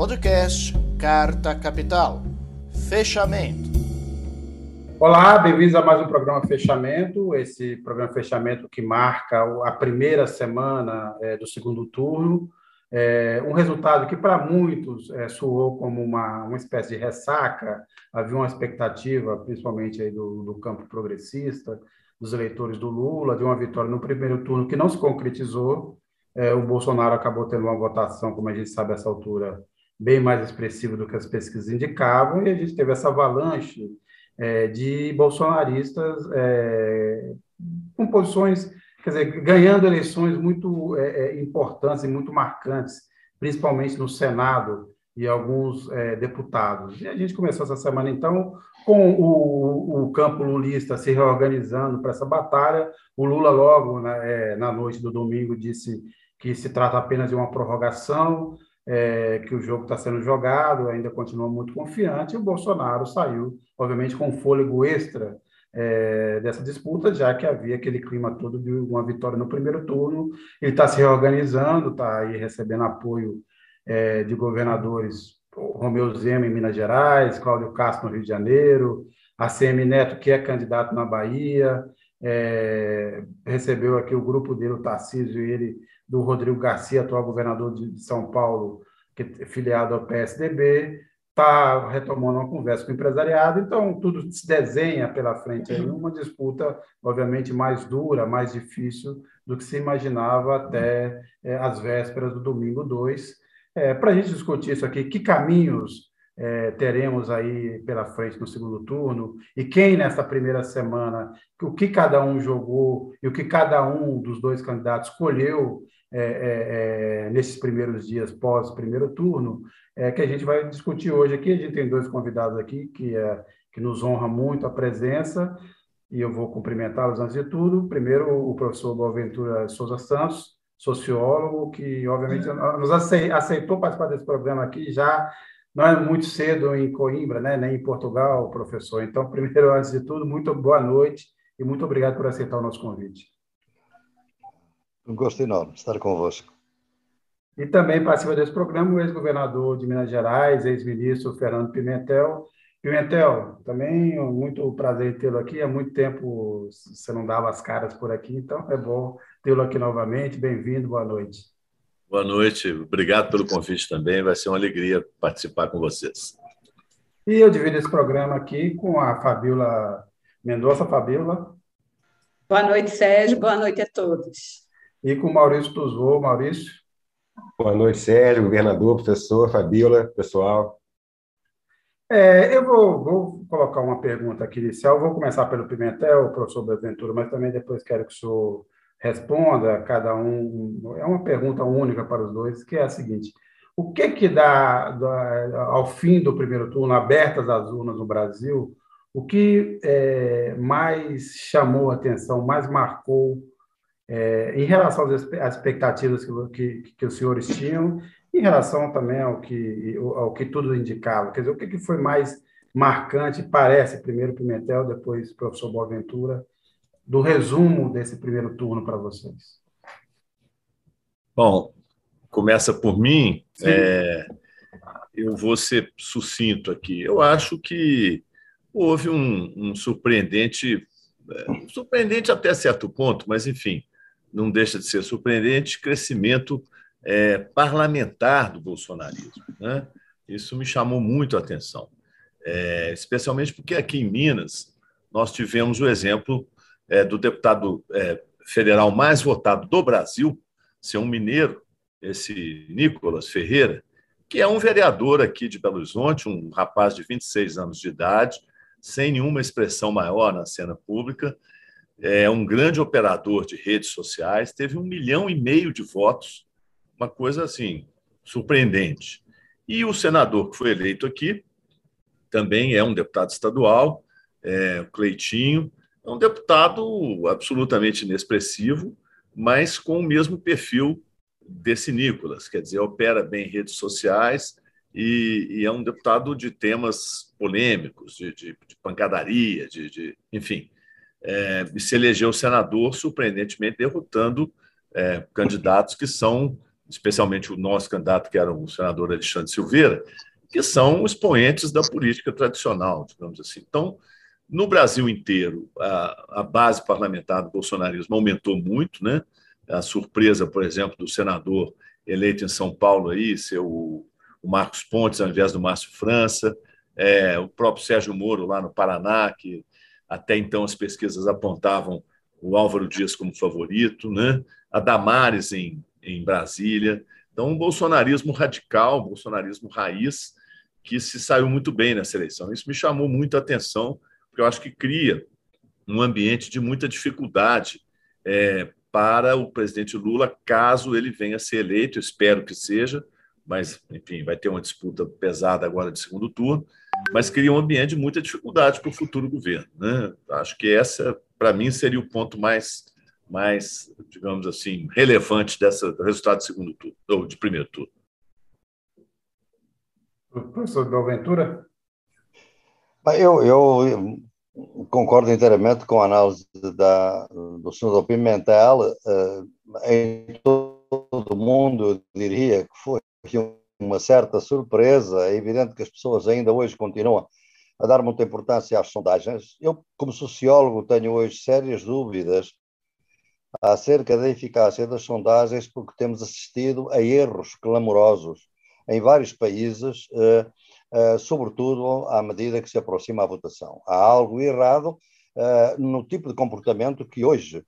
Podcast Carta Capital. Fechamento. Olá, bem-vindos a mais um programa Fechamento. Esse programa Fechamento que marca a primeira semana é, do segundo turno. É, um resultado que para muitos é, soou como uma, uma espécie de ressaca. Havia uma expectativa, principalmente aí do, do campo progressista, dos eleitores do Lula, de uma vitória no primeiro turno que não se concretizou. É, o Bolsonaro acabou tendo uma votação, como a gente sabe, essa altura, bem mais expressiva do que as pesquisas indicavam, e a gente teve essa avalanche é, de bolsonaristas é, com posições, quer dizer, ganhando eleições muito é, é, importantes e muito marcantes, principalmente no Senado e alguns é, deputados. E a gente começou essa semana, então, com o, o campo lulista se reorganizando para essa batalha. O Lula, logo né, na noite do domingo, disse que se trata apenas de uma prorrogação, é, que o jogo está sendo jogado, ainda continua muito confiante, e o Bolsonaro saiu, obviamente, com fôlego extra é, dessa disputa, já que havia aquele clima todo de uma vitória no primeiro turno. Ele está se reorganizando, está aí recebendo apoio é, de governadores, Romeu Zema em Minas Gerais, Cláudio Castro no Rio de Janeiro, ACM Neto, que é candidato na Bahia, é, recebeu aqui o grupo dele, o Tarcísio, e ele do Rodrigo Garcia, atual governador de São Paulo, que é filiado ao PSDB, está retomando uma conversa com o empresariado, então tudo se desenha pela frente aí, uma disputa, obviamente, mais dura, mais difícil do que se imaginava até é, as vésperas do domingo 2. É, Para a gente discutir isso aqui, que caminhos é, teremos aí pela frente no segundo turno e quem nessa primeira semana, o que cada um jogou e o que cada um dos dois candidatos escolheu é, é, é, nesses primeiros dias pós primeiro turno, é que a gente vai discutir hoje aqui. A gente tem dois convidados aqui que, é, que nos honra muito a presença e eu vou cumprimentá-los antes de tudo. Primeiro, o professor Boaventura Souza Santos, sociólogo, que obviamente nos aceitou participar desse programa aqui já não é muito cedo em Coimbra, né, nem em Portugal, professor. Então, primeiro, antes de tudo, muito boa noite e muito obrigado por aceitar o nosso convite. Um gosto enorme estar convosco. E também participa desse programa o ex-governador de Minas Gerais, ex-ministro Fernando Pimentel. Pimentel, também muito prazer tê-lo aqui. Há muito tempo você não dava as caras por aqui, então é bom tê-lo aqui novamente. Bem-vindo, boa noite. Boa noite, obrigado pelo convite também. Vai ser uma alegria participar com vocês. E eu divido esse programa aqui com a Fabiola Mendonça. Fabiola. Boa noite, Sérgio. Boa noite a todos e com Maurício Tuzou. Maurício. Boa noite, Sérgio, governador, professor, Fabíola, pessoal. É, eu vou, vou, colocar uma pergunta aqui inicial. Vou começar pelo Pimentel, professor Beventura, mas também depois quero que o senhor responda, cada um. É uma pergunta única para os dois, que é a seguinte: o que que dá, dá ao fim do primeiro turno, abertas as urnas no Brasil, o que é, mais chamou a atenção, mais marcou é, em relação às expectativas que, que, que, os senhores tinham, em relação também ao que, ao que tudo indicava, quer dizer, o que, que foi mais marcante, parece, primeiro Pimentel, depois professor Boaventura, do resumo desse primeiro turno para vocês? Bom, começa por mim. É, eu vou ser sucinto aqui. Eu acho que houve um, um surpreendente, é, surpreendente até certo ponto, mas enfim, não deixa de ser surpreendente, crescimento é, parlamentar do bolsonarismo. Né? Isso me chamou muito a atenção, é, especialmente porque aqui em Minas nós tivemos o exemplo é, do deputado é, federal mais votado do Brasil, ser um mineiro, esse Nicolas Ferreira, que é um vereador aqui de Belo Horizonte, um rapaz de 26 anos de idade, sem nenhuma expressão maior na cena pública, é um grande operador de redes sociais, teve um milhão e meio de votos, uma coisa assim surpreendente. E o senador que foi eleito aqui também é um deputado estadual, é, Cleitinho, é um deputado absolutamente inexpressivo, mas com o mesmo perfil desse Nicolas, quer dizer, opera bem em redes sociais e, e é um deputado de temas polêmicos, de, de, de pancadaria, de, de enfim é, se elegeu senador, surpreendentemente derrotando é, candidatos que são especialmente o nosso candidato, que era o senador Alexandre Silveira, que são expoentes da política tradicional, digamos assim. Então, no Brasil inteiro, a, a base parlamentar do bolsonarismo aumentou muito, né? A surpresa, por exemplo, do senador eleito em São Paulo aí, ser o, o Marcos Pontes ao invés do Márcio França, é, o próprio Sérgio Moro lá no Paraná, que até então as pesquisas apontavam o Álvaro Dias como favorito, né? a Damares em, em Brasília. Então, um bolsonarismo radical, um bolsonarismo raiz, que se saiu muito bem nessa eleição. Isso me chamou muito a atenção, porque eu acho que cria um ambiente de muita dificuldade é, para o presidente Lula, caso ele venha a ser eleito, espero que seja, mas, enfim, vai ter uma disputa pesada agora de segundo turno, mas cria um ambiente de muita dificuldade para o futuro governo. Né? Acho que essa, para mim, seria o ponto mais, mais, digamos assim, relevante dessa, do resultado de segundo turno, ou de primeiro turno. Professor Belventura? Eu, eu concordo inteiramente com a análise da, do senhor Pimentel. Uh, em todo o mundo, eu diria que foi uma certa surpresa. É evidente que as pessoas ainda hoje continuam a dar muita importância às sondagens. Eu, como sociólogo, tenho hoje sérias dúvidas acerca da eficácia das sondagens, porque temos assistido a erros clamorosos em vários países, eh, eh, sobretudo à medida que se aproxima a votação. Há algo errado eh, no tipo de comportamento que hoje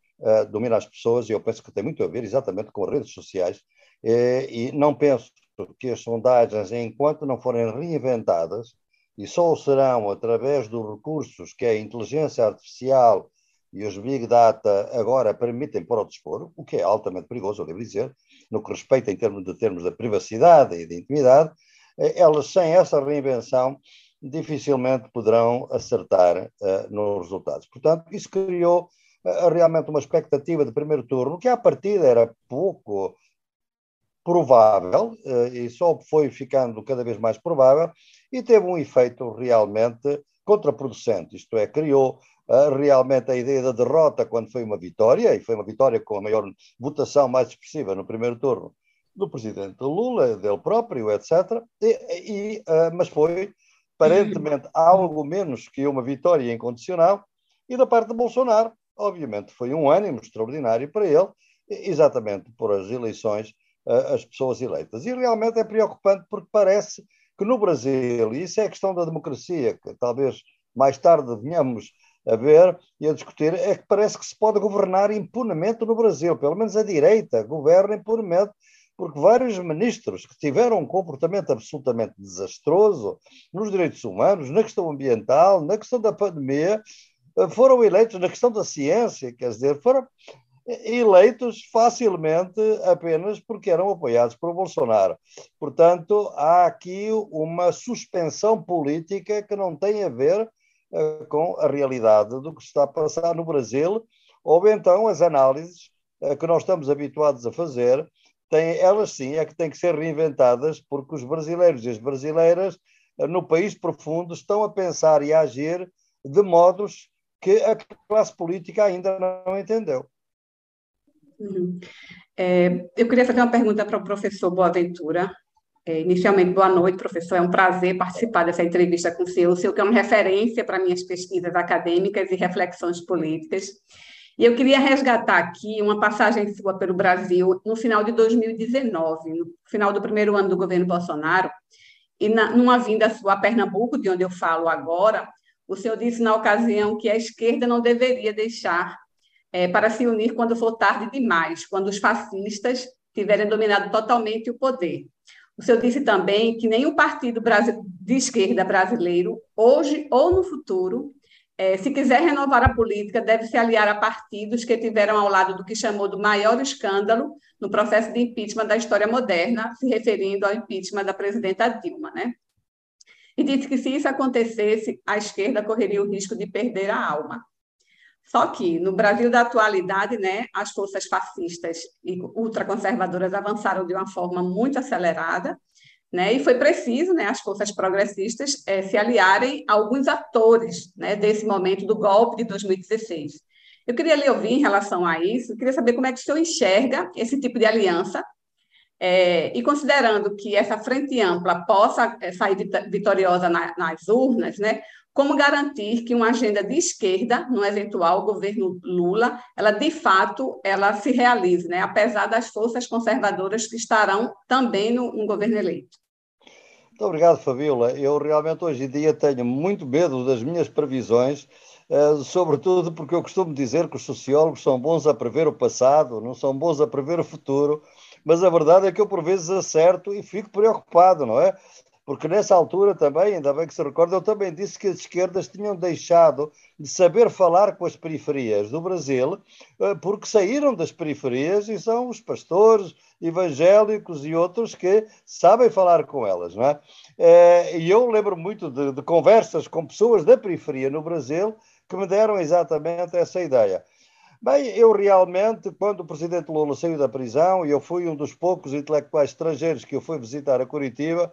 domina as pessoas, e eu penso que tem muito a ver exatamente com as redes sociais, e não penso que as sondagens, enquanto não forem reinventadas, e só o serão através dos recursos que a inteligência artificial e os Big Data agora permitem pôr ao dispor, o que é altamente perigoso, eu devo dizer, no que respeita em termos de termos da privacidade e de intimidade, eh, elas sem essa reinvenção dificilmente poderão acertar uh, nos resultados. Portanto, isso criou uh, realmente uma expectativa de primeiro turno que à partida era pouco provável, eh, e só foi ficando cada vez mais provável, e teve um efeito realmente contraproducente, isto é, criou uh, realmente a ideia da derrota quando foi uma vitória, e foi uma vitória com a maior votação mais expressiva no primeiro turno do presidente Lula, dele próprio, etc. E, e, uh, mas foi aparentemente algo menos que uma vitória incondicional, e da parte de Bolsonaro, obviamente, foi um ânimo extraordinário para ele, exatamente por as eleições as pessoas eleitas. E realmente é preocupante porque parece que no Brasil, e isso é a questão da democracia, que talvez mais tarde venhamos a ver e a discutir, é que parece que se pode governar impunemente no Brasil, pelo menos a direita governa impunemente, porque vários ministros que tiveram um comportamento absolutamente desastroso nos direitos humanos, na questão ambiental, na questão da pandemia, foram eleitos na questão da ciência, quer dizer, foram eleitos facilmente apenas porque eram apoiados por Bolsonaro. Portanto, há aqui uma suspensão política que não tem a ver uh, com a realidade do que está a passar no Brasil, ou então as análises uh, que nós estamos habituados a fazer, têm, elas sim é que têm que ser reinventadas, porque os brasileiros e as brasileiras uh, no país profundo estão a pensar e a agir de modos que a classe política ainda não entendeu. Uhum. É, eu queria fazer uma pergunta para o professor Boaventura. É, inicialmente, boa noite, professor. É um prazer participar dessa entrevista com o senhor. O senhor que é uma referência para minhas pesquisas acadêmicas e reflexões políticas. E eu queria resgatar aqui uma passagem sua pelo Brasil no final de 2019, no final do primeiro ano do governo Bolsonaro, e na, numa vinda sua a Pernambuco, de onde eu falo agora, o senhor disse na ocasião que a esquerda não deveria deixar é, para se unir quando for tarde demais, quando os fascistas tiverem dominado totalmente o poder. O senhor disse também que nenhum partido de esquerda brasileiro, hoje ou no futuro, é, se quiser renovar a política, deve se aliar a partidos que tiveram ao lado do que chamou do maior escândalo no processo de impeachment da história moderna, se referindo ao impeachment da presidenta Dilma, né? E disse que se isso acontecesse, a esquerda correria o risco de perder a alma. Só que no Brasil da atualidade, né, as forças fascistas e ultraconservadoras avançaram de uma forma muito acelerada, né, e foi preciso, né, as forças progressistas é, se aliarem a alguns atores, né, desse momento do golpe de 2016. Eu queria lhe ouvir em relação a isso, queria saber como é que o senhor enxerga esse tipo de aliança, É, e considerando que essa frente ampla possa é, sair vitoriosa na, nas urnas, né, como garantir que uma agenda de esquerda, no eventual governo Lula, ela de fato ela se realize, né, apesar das forças conservadoras que estarão também no, no governo eleito? Muito obrigado, Fabiola. Eu realmente hoje em dia tenho muito medo das minhas previsões, eh, sobretudo porque eu costumo dizer que os sociólogos são bons a prever o passado, não são bons a prever o futuro, mas a verdade é que eu por vezes acerto e fico preocupado, não é? Porque nessa altura também, ainda bem que se recorda, eu também disse que as esquerdas tinham deixado de saber falar com as periferias do Brasil, eh, porque saíram das periferias e são os pastores evangélicos e outros que sabem falar com elas, não é? Eh, e eu lembro muito de, de conversas com pessoas da periferia no Brasil que me deram exatamente essa ideia. Bem, eu realmente, quando o presidente Lula saiu da prisão, e eu fui um dos poucos intelectuais estrangeiros que eu fui visitar a Curitiba,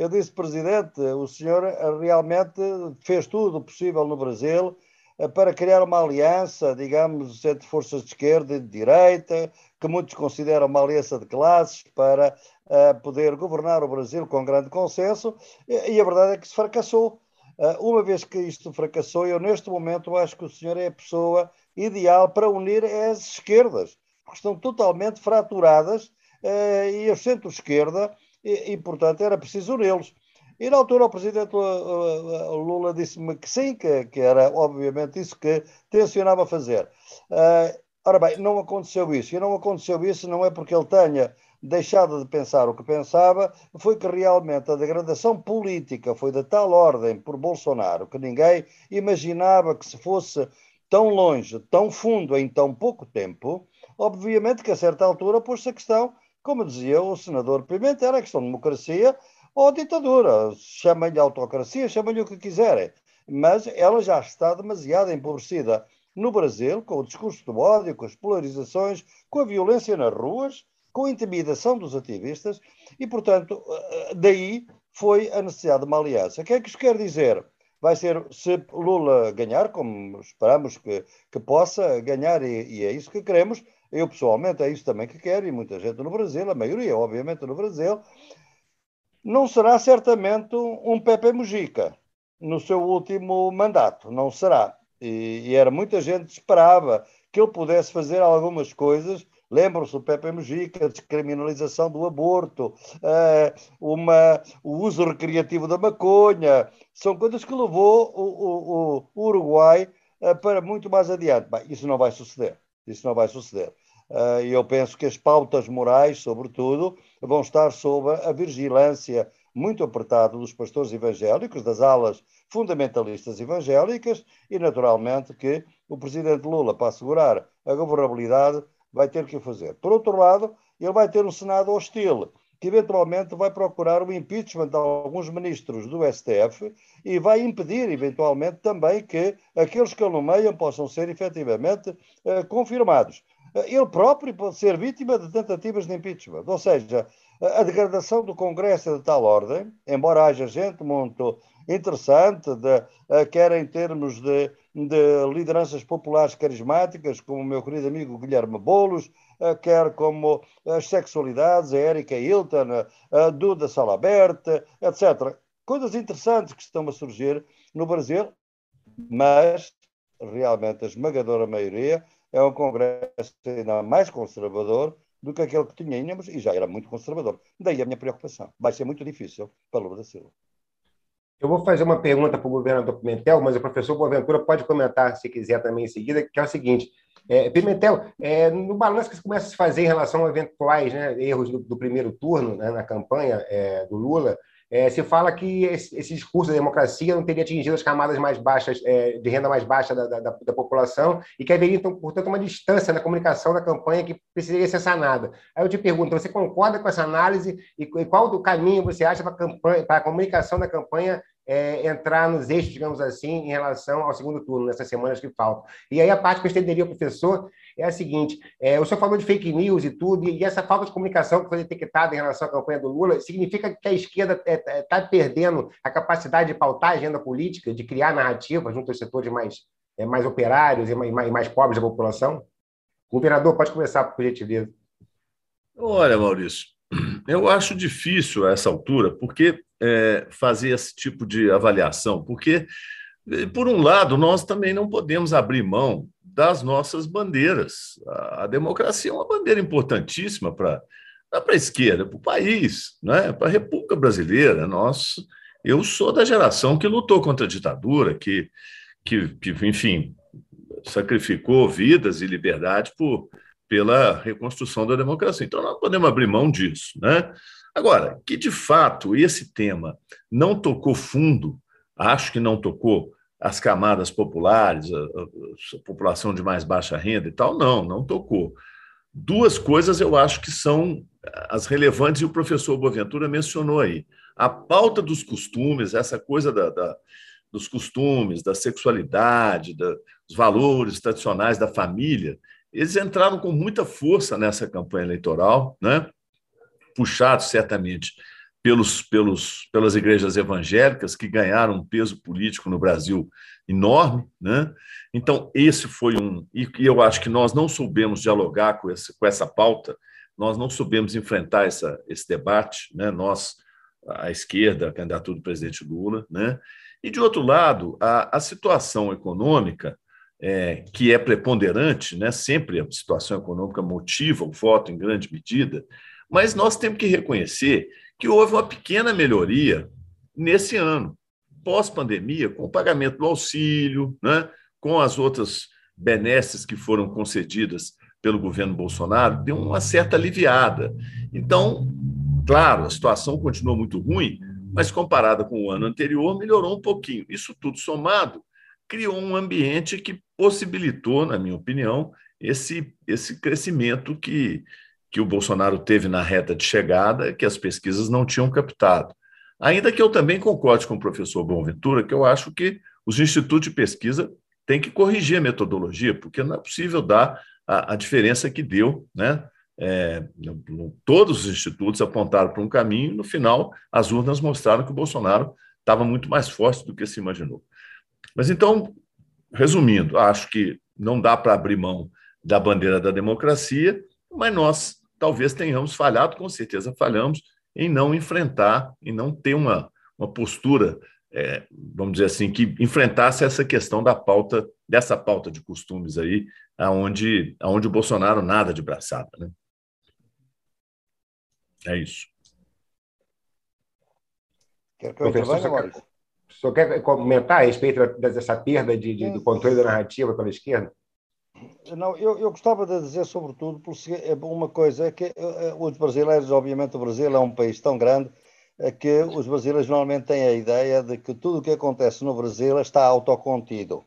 eu disse, presidente, o senhor realmente fez tudo o possível no Brasil eh, para criar uma aliança, digamos, entre forças de esquerda e de direita, que muitos consideram uma aliança de classes, para uh, poder governar o Brasil com grande consenso, e, e a verdade é que se fracassou. Uh, uma vez que isto fracassou, eu neste momento acho que o senhor é a pessoa ideal para unir as esquerdas, porque estão totalmente fraturadas uh, e o centro-esquerda, e, e, portanto era preciso uni-los. E na altura o presidente Lula disse-me que sim, que, que, era obviamente isso que tencionava fazer. Uh, ora bem, não aconteceu isso. E não aconteceu isso não é porque ele tenha deixado de pensar o que pensava, foi que realmente a degradação política foi de tal ordem por Bolsonaro que ninguém imaginava que se fosse tão longe, tão fundo em tão pouco tempo, obviamente que a certa altura pôs-se a questão, como dizia o senador Pimenta, era questão de democracia ou ditadura. Chamem-lhe autocracia, chamem-lhe o que quiserem. Mas ela já está demasiado empobrecida no Brasil, com o discurso do ódio, com as polarizações, com a violência nas ruas, com a intimidação dos ativistas, e, portanto, eh, daí foi a necessidade de uma aliança. O que é que isto quer dizer? vai ser, se Lula ganhar, como esperamos que, que possa ganhar, e, e, é isso que queremos, eu pessoalmente é isso também que quero, e muita gente no Brasil, a maioria, obviamente, no Brasil, não será certamente um Pepe Mujica no seu último mandato, não será. E, e era muita gente esperava que ele pudesse fazer algumas coisas Lembram-se do Pepe Mujica, a descriminalização do aborto, uh, uma, o uso recreativo da maconha, são coisas que levou o, o, o Uruguai uh, para muito mais adiante. Bem, isso não vai suceder. Isso não vai suceder. Uh, e eu penso que as pautas morais, sobretudo, vão estar sob a vigilância muito apertada dos pastores evangélicos, das alas fundamentalistas evangélicas, e naturalmente que o presidente Lula, para assegurar a governabilidade, vai ter que fazer. Por outro lado, ele vai ter um Senado hostil, que eventualmente vai procurar o impeachment de alguns ministros do STF e vai impedir, eventualmente, também que aqueles que o nomeiam possam ser efetivamente eh, confirmados. Ele próprio pode ser vítima de tentativas de impeachment. Ou seja, a degradação do Congresso é de tal ordem, embora haja gente muito interessante, de, quer em termos de, de, lideranças populares carismáticas, como o meu querido amigo Guilherme Boulos, uh, quer como as sexualidades, a Erika Hilton, a Duda Salaberta, etc. Coisas interessantes que estão a surgir no Brasil, mas realmente a esmagadora maioria é um Congresso ainda mais conservador do que aquele que tínhamos e já era muito conservador. Daí a minha preocupação. Vai ser muito difícil para Lula da Silva. Eu vou fazer uma pergunta para o governador Pimentel, mas o professor Boaventura pode comentar, se quiser, também em seguida, que é o seguinte. É, Pimentel, é, no balanço que você começa a se fazer em relação a eventuais né, erros do, do, primeiro turno né, na campanha é, do Lula, é, se fala que esse, esse, discurso da democracia não teria atingido as camadas mais baixas, é, de renda mais baixa da, da, da, população, e que haveria, então, portanto, uma distância na comunicação da campanha que precisaria ser sanada. Aí eu te pergunto, você concorda com essa análise e, e qual do caminho você acha para a comunicação da campanha é, entrar nos eixos, digamos assim, em relação ao segundo turno, nessas semanas que faltam. E aí a parte que eu estenderia professor é a seguinte: é, o senhor falou de fake news e tudo, e essa falta de comunicação que foi detectada em relação à campanha do Lula significa que a esquerda está é, é, perdendo a capacidade de pautar a agenda política, de criar narrativa junto aos setores mais, é, mais operários e mais, mais pobres da população? Governador, pode começar, por gentileza. Olha, Maurício, Eu acho difícil a essa altura, porque é, fazer esse tipo de avaliação, porque por um lado nós também não podemos abrir mão das nossas bandeiras. A, a democracia é uma bandeira importantíssima para para a esquerda, para o país, né? para a República Brasileira. Nós, eu sou da geração que lutou contra a ditadura, que, que, que enfim, sacrificou vidas e liberdade por, pela reconstrução da democracia. Então, nós podemos abrir mão disso. Né? Agora, que de fato esse tema não tocou fundo, acho que não tocou as camadas populares, a, a, a população de mais baixa renda e tal, não, não tocou. Duas coisas eu acho que são as relevantes, e o professor Boaventura mencionou aí. A pauta dos costumes, essa coisa da, da dos costumes, da sexualidade, da, dos valores tradicionais da família, eles entraram com muita força nessa campanha eleitoral, né? Puxados certamente pelos, pelos, pelas igrejas evangélicas, que ganharam um peso político no Brasil enorme. Né? Então, esse foi um. E, eu acho que nós não soubemos dialogar com, esse, com essa pauta, nós não soubemos enfrentar essa, esse debate, né? nós, a esquerda, a candidatura do presidente Lula. Né? E, de outro lado, a, a situação econômica, é, que é preponderante, né? sempre a situação econômica motiva o voto em grande medida, mas nós temos que reconhecer que houve uma pequena melhoria nesse ano, pós-pandemia, com o pagamento do auxílio, né? com as outras benesses que foram concedidas pelo governo Bolsonaro, deu uma certa aliviada. Então, claro, a situação continua muito ruim, mas comparada com o ano anterior, melhorou um pouquinho. Isso tudo somado criou um ambiente que possibilitou, na minha opinião, esse, esse crescimento que, que o Bolsonaro teve na reta de chegada, que as pesquisas não tinham captado. Ainda que eu também concorde com o professor Bonventura, que eu acho que os institutos de pesquisa têm que corrigir a metodologia, porque não é possível dar a, a diferença que deu, né? É, todos os institutos apontaram para um caminho, no final, as urnas mostraram que o Bolsonaro estava muito mais forte do que se imaginou. Mas então, resumindo, acho que não dá para abrir mão da bandeira da democracia, mas nós talvez tenhamos falhado, com certeza falhamos, em não enfrentar, em não ter uma, uma postura, é, vamos dizer assim, que enfrentasse essa questão da pauta, dessa pauta de costumes aí, aonde, aonde o Bolsonaro nada de braçada. Né? É isso. Quer que eu Professor, o senhor quer comentar a respeito dessa perda de, de, do controle da narrativa pela esquerda? Não, eu, eu gostava de dizer, sobretudo, é uma coisa, que eh, eh, os brasileiros, obviamente, o Brasil é um país tão grande que os brasileiros normalmente têm a ideia de que tudo o que acontece no Brasil está autocontido.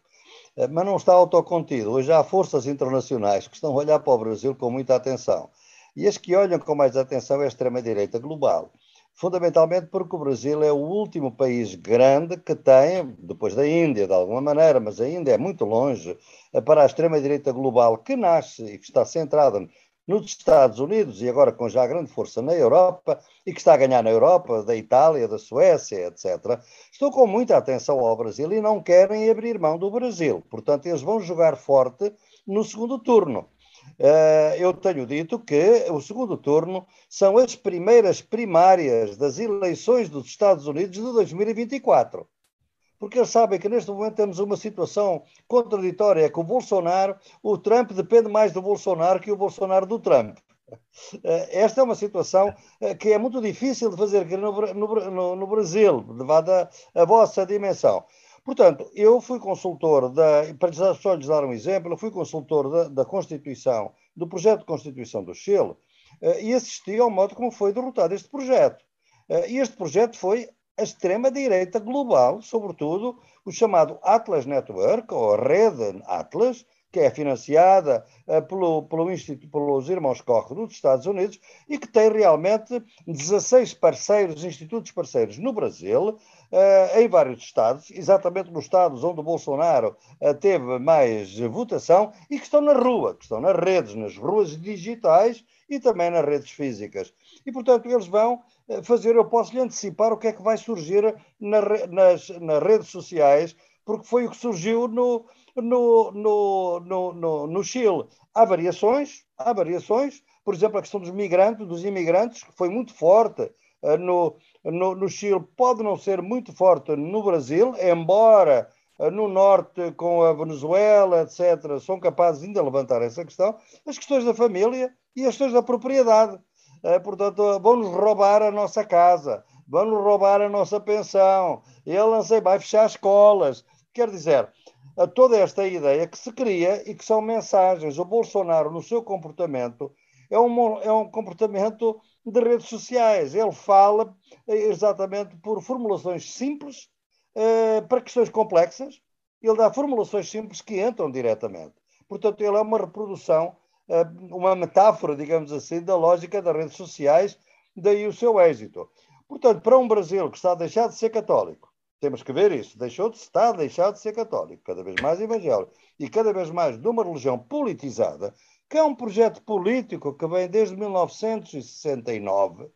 Eh, mas não está autocontido. Hoje há forças internacionais que estão a olhar para o Brasil com muita atenção. E as que olham com mais atenção é a extrema-direita global fundamentalmente porque o Brasil é o último país grande que tem, depois da Índia, de alguma maneira, mas a Índia é muito longe, eh, para a extrema-direita global que nasce e que está centrada nos Estados Unidos e agora com já grande força na Europa e que está a ganhar na Europa, da Itália, da Suécia, etc., estão com muita atenção ao Brasil e não querem abrir mão do Brasil. Portanto, eles vão jogar forte no segundo turno. Eh, eu tenho dito que o segundo turno são as primeiras primárias das eleições dos Estados Unidos de 2024. Porque eles sabem que neste momento temos uma situação contraditória com o Bolsonaro, o Trump depende mais do Bolsonaro que o Bolsonaro do Trump. Eh, esta é uma situação eh, que é muito difícil de fazer no, no, no Brasil, levada a vossa dimensão. Portanto, eu fui consultor da, para só lhes dar um exemplo, eu fui consultor da, da Constituição, do projeto de Constituição do Chile, eh, e assisti ao modo como foi derrotado este projeto. Eh, e este projeto foi a extrema-direita global, sobretudo o chamado Atlas Network, ou rede Atlas, que é financiada uh, pelo, pelo pelos irmãos Koch dos Estados Unidos e que tem realmente 16 parceiros, institutos parceiros no Brasil, uh, em vários estados, exatamente nos estados onde o Bolsonaro uh, teve mais votação e que estão na rua, que estão nas redes, nas ruas digitais e também nas redes físicas. E, portanto, eles vão fazer, eu posso lhe antecipar o que é que vai surgir na, nas, nas redes sociais, porque foi o que surgiu no, no, no, no, no, no Chile. Há variações, há variações, Por exemplo, a questão dos migrantes, dos imigrantes, que foi muito forte uh, no, no, no, Chile, pode não ser muito forte no Brasil, embora uh, no norte, com a Venezuela, etc., são capazes ainda de levantar essa questão, as questões da família e as questões da propriedade. Uh, portanto, vão-nos roubar a nossa casa, vão-nos roubar a nossa pensão, ele não sei, vai fechar escolas. Quer dizer, toda esta ideia que se cria e que são mensagens. O Bolsonaro, no seu comportamento, é um, é um comportamento de redes sociais. Ele fala eh, exatamente por formulações simples eh, para questões complexas. Ele dá formulações simples que entram diretamente. Portanto, ele é uma reprodução, eh, uma metáfora, digamos assim, da lógica das redes sociais, daí o seu êxito. Portanto, para um Brasil que está a deixar de ser católico, temos que ver isso. Deixou de estar, deixado de ser católico, cada vez mais evangélico e cada vez mais de uma religião politizada, que é um projeto político que vem desde 1969,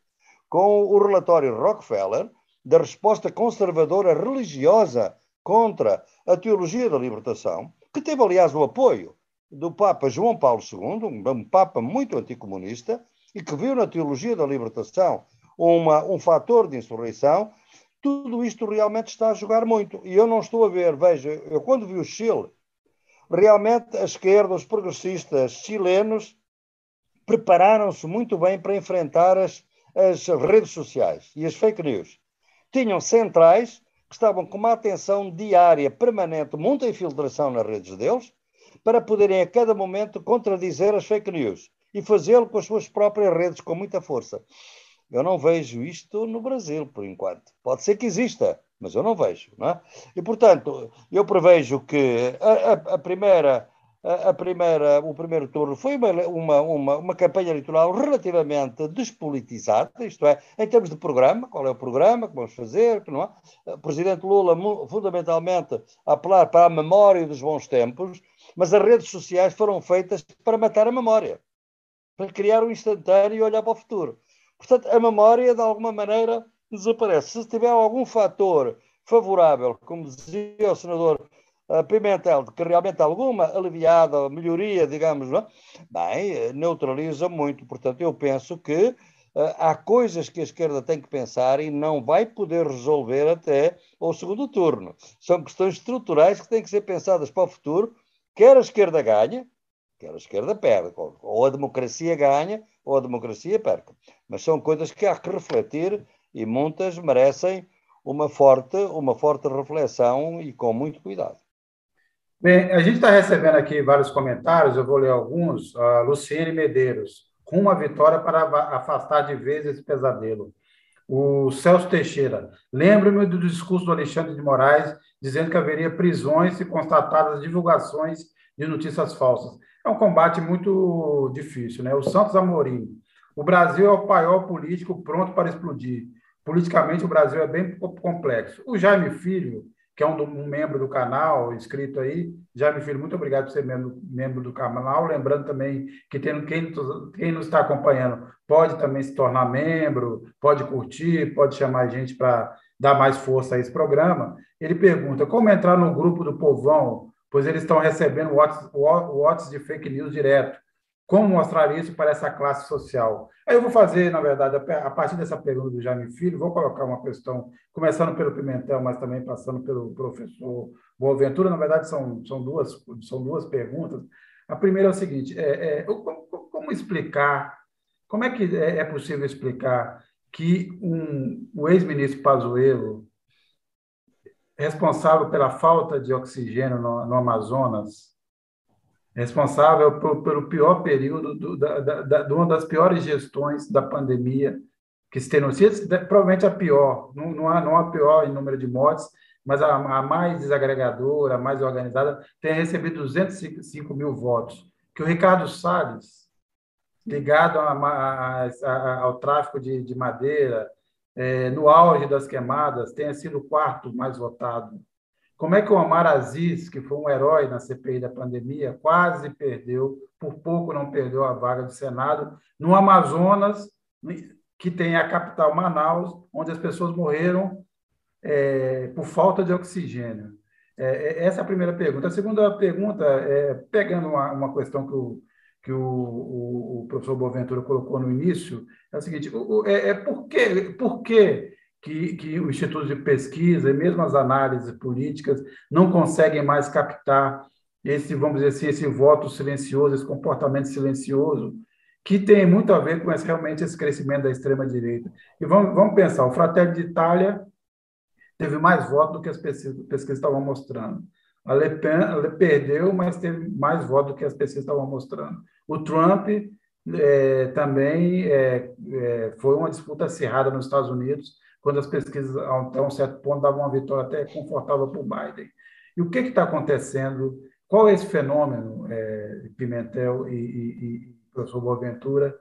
com o relatório Rockefeller, da resposta conservadora religiosa contra a teologia da libertação, que teve, aliás, o apoio do Papa João Paulo II, um Papa muito anticomunista, e que viu na teologia da libertação uma, um fator de insurreição tudo isto realmente está a jogar muito. E eu não estou a ver, veja, eu quando vi o Chile, realmente a esquerda, os progressistas chilenos, prepararam-se muito bem para enfrentar as, as redes sociais e as fake news. Tinham centrais que estavam com uma atenção diária, permanente, muita infiltração nas redes deles, para poderem a cada momento contradizer as fake news e fazê-lo com as suas próprias redes com muita força. Eu não vejo isto no Brasil, por enquanto. Pode ser que exista, mas eu não vejo. Não é? E, portanto, eu prevejo que a, a, a primeira, a, a, primeira, o primeiro turno foi uma, uma, uma, uma, campanha eleitoral relativamente despolitizada, isto é, em termos de programa, qual é o programa que vamos fazer, que não é? O presidente Lula, fundamentalmente, a apelar para a memória dos bons tempos, mas as redes sociais foram feitas para matar a memória, para criar um instantâneo e olhar para o futuro. Portanto, a memória, de alguma maneira, desaparece. Se tiver algum fator favorável, como dizia o senador uh, Pimentel, que realmente alguma aliviada, melhoria, digamos, não? É? bem, neutraliza muito. Portanto, eu penso que uh, há coisas que a esquerda tem que pensar e não vai poder resolver até o segundo turno. São questões estruturais que têm que ser pensadas para o futuro, quer a esquerda ganha, quer a esquerda perde, ou a democracia ganha, ou a democracia perca. Mas são coisas que há que refletir e muitas merecem uma forte, uma forte reflexão e com muito cuidado. Bem, a gente está recebendo aqui vários comentários, eu vou ler alguns. A Luciene Medeiros, com uma vitória para afastar de vez esse pesadelo. O Celso Teixeira, lembro-me do discurso do Alexandre de Moraes dizendo que haveria prisões se constatadas divulgações de notícias falsas é um combate muito difícil. Né? O Santos Amorim. O Brasil é o maior político pronto para explodir. Politicamente, o Brasil é bem complexo. O Jaime Filho, que é um, um, membro do canal, inscrito aí. Jaime Filho, muito obrigado por ser membro, membro do canal. Lembrando também que quem, quem nos está acompanhando pode também se tornar membro, pode curtir, pode chamar a gente para dar mais força a esse programa. Ele pergunta como entrar no grupo do povão pois eles estão recebendo watts de fake news direto. Como mostrar isso para essa classe social? Aí eu vou fazer, na verdade, a partir dessa pergunta do Jaime Filho, vou colocar uma questão, começando pelo Pimentel, mas também passando pelo professor Boaventura. Na verdade, são, são, duas, são duas perguntas. A primeira é o seguinte: é, é, como, como, explicar, como é que é, é possível explicar que um, o ex-ministro Pazuello responsável pela falta de oxigênio no, no Amazonas, responsável por, pelo pior período, do, da, da, de uma das piores gestões da pandemia que se no provavelmente a pior, não, não, há, não a pior em número de mortes, mas a, a, mais desagregadora, a mais organizada, tem recebido 205 mil votos. Que o Ricardo Salles, ligado a, ao tráfico de, de madeira, é, no auge das queimadas, tenha sido o quarto mais votado. Como é que o Omar Aziz, que foi um herói na CPI da pandemia, quase perdeu, por pouco não perdeu a vaga do Senado, no Amazonas, que tem a capital Manaus, onde as pessoas morreram é, por falta de oxigênio? É, é essa é a primeira pergunta. A segunda pergunta, é, pegando uma, uma questão que o, que o, o, o professor Boaventura colocou no início, é o seguinte: é, é por, que, por que, que, que o Instituto de Pesquisa e mesmo as análises políticas não conseguem mais captar esse, vamos dizer assim, esse voto silencioso, esse comportamento silencioso, que tem muito a ver com esse, realmente esse crescimento da extrema-direita. E vamos, vamos pensar: o Fratelli de Itália teve mais votos do que as pesquisas, pesquisas estavam mostrando. A Le Pen perdeu, mas teve mais votos do que as pesquisas estavam mostrando. O Trump é, também é, é, foi uma disputa acirrada nos Estados Unidos, quando as pesquisas, até um certo ponto, davam uma vitória até confortável para o Biden. E o que está acontecendo? Qual é esse fenômeno, é, Pimentel e, e, e professor Boaventura,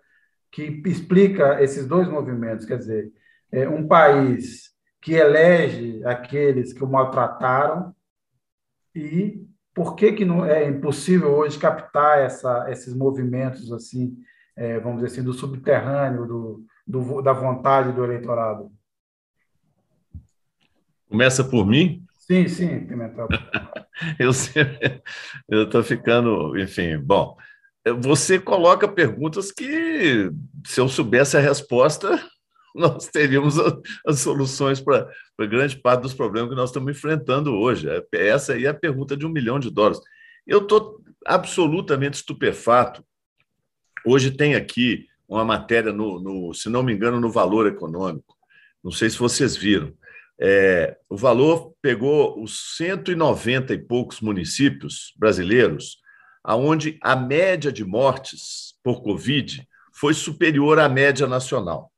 que explica esses dois movimentos? Quer dizer, é, um país que elege aqueles que o maltrataram e por que, que não é impossível hoje captar essa, esses movimentos assim, é, vamos dizer assim, do subterrâneo do, do, da vontade do eleitorado? Começa por mim? Sim, sim, Pimentel. eu eu estou ficando, enfim, bom. Você coloca perguntas que, se eu soubesse a resposta, nós teríamos as soluções para grande parte dos problemas que nós estamos enfrentando hoje. É, essa aí é a pergunta de um milhão de dólares. Eu estou absolutamente estupefato. Hoje tem aqui uma matéria, no, no, se não me engano, no Valor Econômico. Não sei se vocês viram. É, o Valor pegou os 190 e poucos municípios brasileiros, aonde a média de mortes por Covid foi superior à média nacional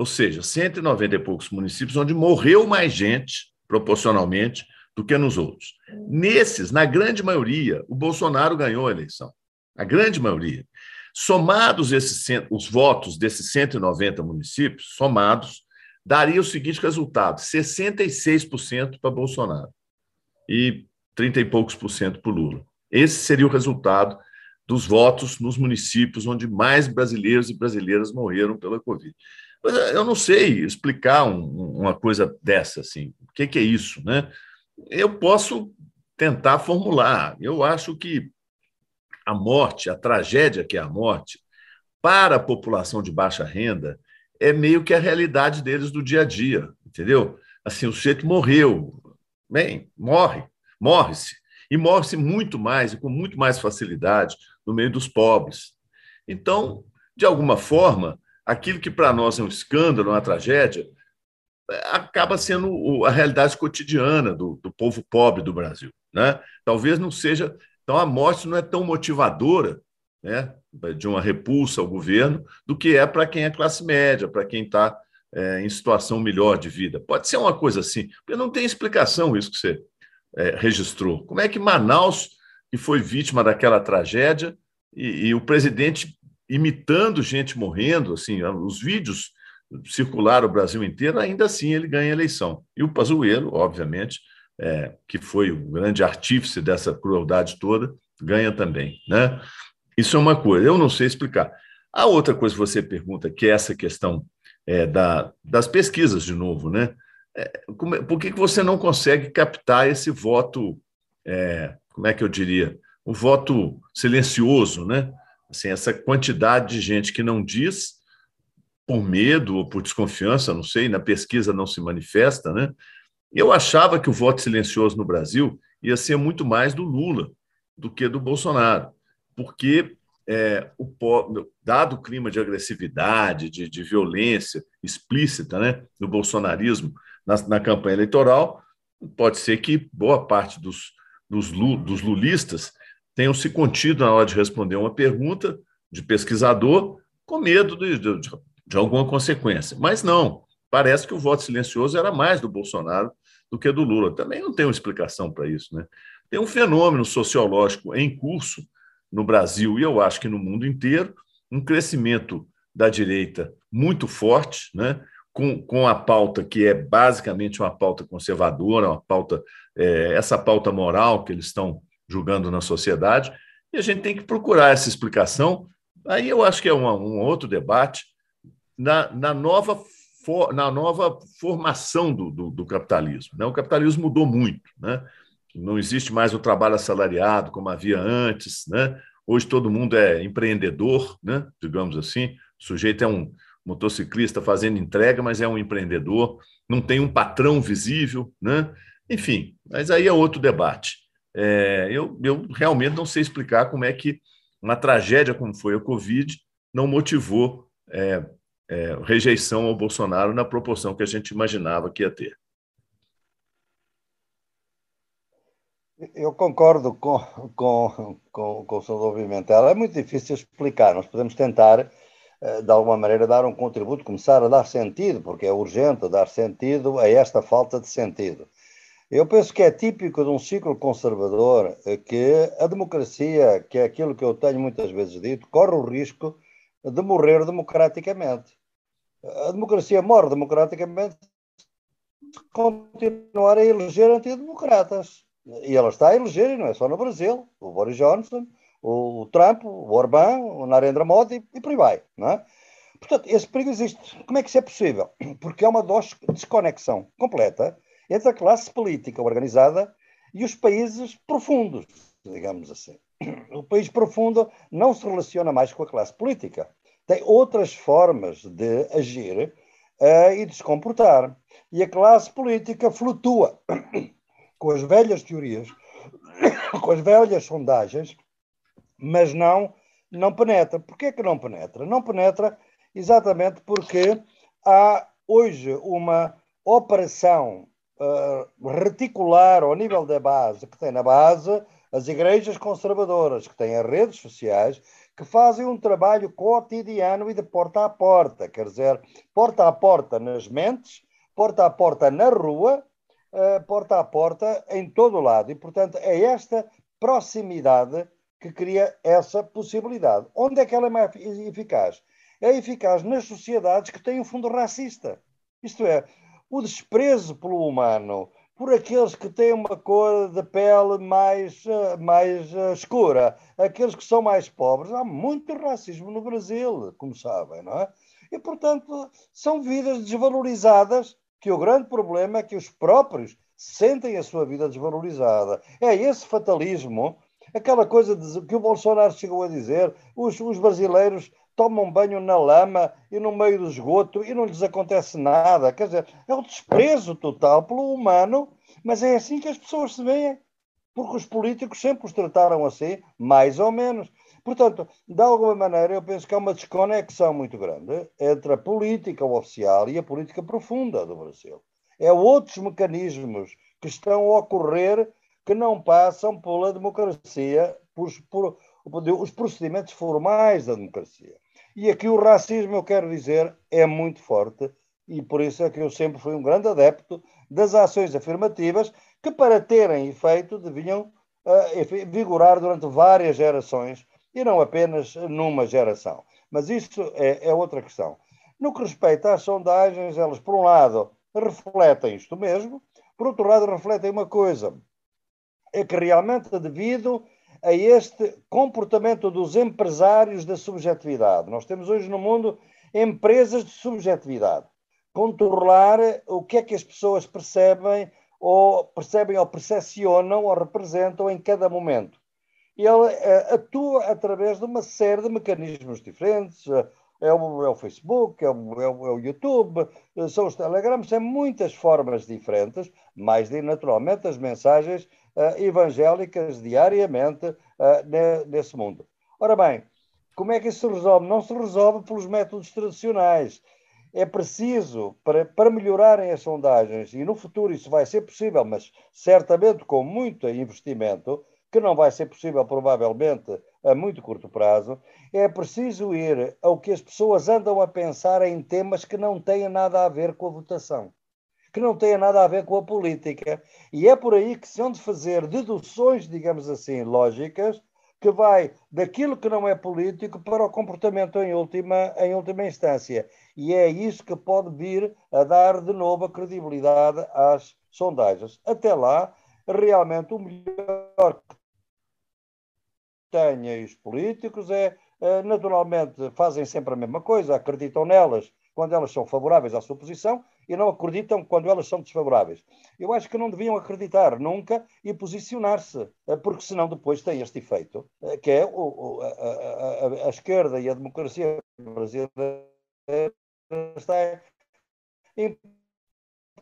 ou seja, 190 e poucos municípios onde morreu mais gente, proporcionalmente, do que nos outros. Nesses, na grande maioria, o Bolsonaro ganhou a eleição. A grande maioria. Somados esses, os votos desses 190 municípios, somados, daria o seguinte resultado: 66% para Bolsonaro e 30 e poucos por cento para Lula. Esse seria o resultado dos votos nos municípios onde mais brasileiros e brasileiras morreram pela Covid. Eh, eu não sei explicar um, uma coisa dessa, assim. O que, que é isso, né? Eu posso tentar formular. Eu acho que a morte, a tragédia que é a morte, para a população de baixa renda, é meio que a realidade deles do dia a dia, entendeu? Assim, o sujeito morreu, bem, morre, morre-se, e morre-se muito mais e com muito mais facilidade no meio dos pobres. Então, de alguma forma, aquilo que para nós é um escândalo, uma tragédia, acaba sendo a realidade cotidiana do, do povo pobre do Brasil. Né? Talvez não seja. Então, a morte não é tão motivadora né, de uma repulsa ao governo do que é para quem é classe média, para quem está é, em situação melhor de vida. Pode ser uma coisa assim, porque não tem explicação isso que você é, registrou. Como é que Manaus, que foi vítima daquela tragédia, e, e o presidente imitando gente morrendo, assim, os vídeos circularam o Brasil inteiro, ainda assim ele ganha a eleição. E o Pazuello, obviamente, é, que foi o grande artífice dessa crueldade toda, ganha também, né? Isso é uma coisa, eu não sei explicar. A outra coisa que você pergunta, que é essa questão é, da, das pesquisas, de novo, né? É, como, é, por que, que você não consegue captar esse voto, é, como é que eu diria, o voto silencioso, né? Assim, essa quantidade de gente que não diz por medo ou por desconfiança, não sei, na pesquisa não se manifesta, né? Eu achava que o voto silencioso no Brasil ia ser muito mais do Lula do que do Bolsonaro, porque é, o, dado o clima de agressividade, de, de violência explícita né, do bolsonarismo na, na, campanha eleitoral, pode ser que boa parte dos, dos, dos lulistas tenham se contido na hora de responder uma pergunta de pesquisador com medo de, de, de alguma consequência. Mas não, parece que o voto silencioso era mais do Bolsonaro do que do Lula. Também não tem uma explicação para isso. Né? Tem um fenômeno sociológico em curso no Brasil e eu acho que no mundo inteiro, um crescimento da direita muito forte, né? com, com a pauta que é basicamente uma pauta conservadora, uma pauta, é, essa pauta moral que eles estão julgando na sociedade, e a gente tem que procurar essa explicação. Aí eu acho que é um, um outro debate na, na, nova for, na nova formação do, do, do, capitalismo. Né? O capitalismo mudou muito. Né? Não existe mais o trabalho assalariado como havia antes. Né? Hoje todo mundo é empreendedor, né? digamos assim. O sujeito é um motociclista fazendo entrega, mas é um empreendedor, não tem um patrão visível, né? Enfim, mas aí é outro debate. É, eu, eu realmente não sei explicar como é que uma tragédia como foi a Covid não motivou é, é, rejeição ao Bolsonaro na proporção que a gente imaginava que ia ter. Eu concordo com, com, com, com o desenvolvimento. Ela é muito difícil explicar. Nós podemos tentar, eh, de alguma maneira, dar um contributo, começar a dar sentido, porque é urgente dar sentido a esta falta de sentido. Eu penso que é típico de um ciclo conservador eh, que a democracia, que é aquilo que eu tenho muitas vezes dito, corre o risco de morrer democraticamente. A democracia morre democraticamente se continuar a eleger antidemocratas. E ela está a eleger, e não é só no Brasil, o Boris Johnson, o Trump, o Orbán, o Narendra Modi e por aí vai. Não é? Portanto, esse perigo existe. Como é que isso é possível? Porque há uma desconexão completa entre a classe política organizada e os países profundos, digamos assim. O país profundo não se relaciona mais com a classe política. Tem outras formas de agir uh, e de se comportar. E a classe política flutua com as velhas teorias, com as velhas sondagens, mas não, não penetra. Porquê que não penetra? Não penetra exatamente porque há hoje uma operação uh, reticular ao nível da base, que tem na base as igrejas conservadoras, que têm as redes sociais, que fazem um trabalho cotidiano e de porta a porta, quer dizer, porta a porta nas mentes, porta a porta na rua, uh, porta a porta em todo o lado. E, portanto, é esta proximidade que cria essa possibilidade. Onde é que ela é mais eficaz? É eficaz nas sociedades que têm um fundo racista. Isto é, o desprezo pelo humano, por aqueles que têm uma cor de pele mais, eh, mais uh, escura, aqueles que são mais pobres. Há muito racismo no Brasil, como sabem, não é? E, portanto, são vidas desvalorizadas que o grande problema é que os próprios sentem a sua vida desvalorizada. É esse fatalismo, aquela coisa de, que o Bolsonaro chegou a dizer, os, os brasileiros tomam banho na lama e no meio do esgoto e não lhes acontece nada. Quer dizer, é o desprezo total pelo humano, mas é assim que as pessoas se veem, porque os políticos sempre os trataram assim, mais ou menos. Portanto, de alguma maneira, eu penso que há uma desconexão muito grande entre a política oficial e a política profunda do Brasil. É outros mecanismos que estão a ocorrer que não passam pela democracia, por, por, por os procedimentos formais da democracia. E aqui o racismo, eu quero dizer, é muito forte e por isso é que eu sempre fui um grande adepto das ações afirmativas que, para terem efeito, deviam uh, vigorar durante várias gerações e não apenas numa geração. Mas isso é, é outra questão. No que respeita às sondagens, elas, por um lado, refletem isto mesmo, por outro lado, refletem uma coisa: é que realmente, devido a este comportamento dos empresários da subjetividade, nós temos hoje no mundo empresas de subjetividade, controlar o que é que as pessoas percebem ou percebem ou percepcionam ou representam em cada momento ele uh, atua através de uma série de mecanismos diferentes. Uh, é, o, é o, Facebook, é o, é o, é YouTube, uh, são os Telegrams, são muitas formas diferentes, mais de naturalmente as mensagens evangélicas diariamente ne, nesse mundo. Ora bem, como é que isso se resolve? Não se resolve pelos métodos tradicionais. É preciso, para, para melhorarem as sondagens, e no futuro isso vai ser possível, mas certamente com muito investimento, que não vai ser possível, provavelmente, a muito curto prazo, é preciso ir ao que as pessoas andam a pensar em temas que não têm nada a ver com a votação, que não têm nada a ver com a política. E é por aí que se hão de fazer deduções, digamos assim, lógicas, que vai daquilo que não é político para o comportamento em última, em última instância. E é isso que pode vir a dar de novo a credibilidade às sondagens. Até lá, realmente o melhor que têm os políticos é, é, naturalmente, fazem sempre a mesma coisa, acreditam nelas quando elas são favoráveis à sua posição e não acreditam quando elas são desfavoráveis. Eu acho que não deviam acreditar nunca e posicionar-se, eh, porque senão depois tem este efeito, eh, que é o, a, a, a, esquerda e a democracia brasileira está em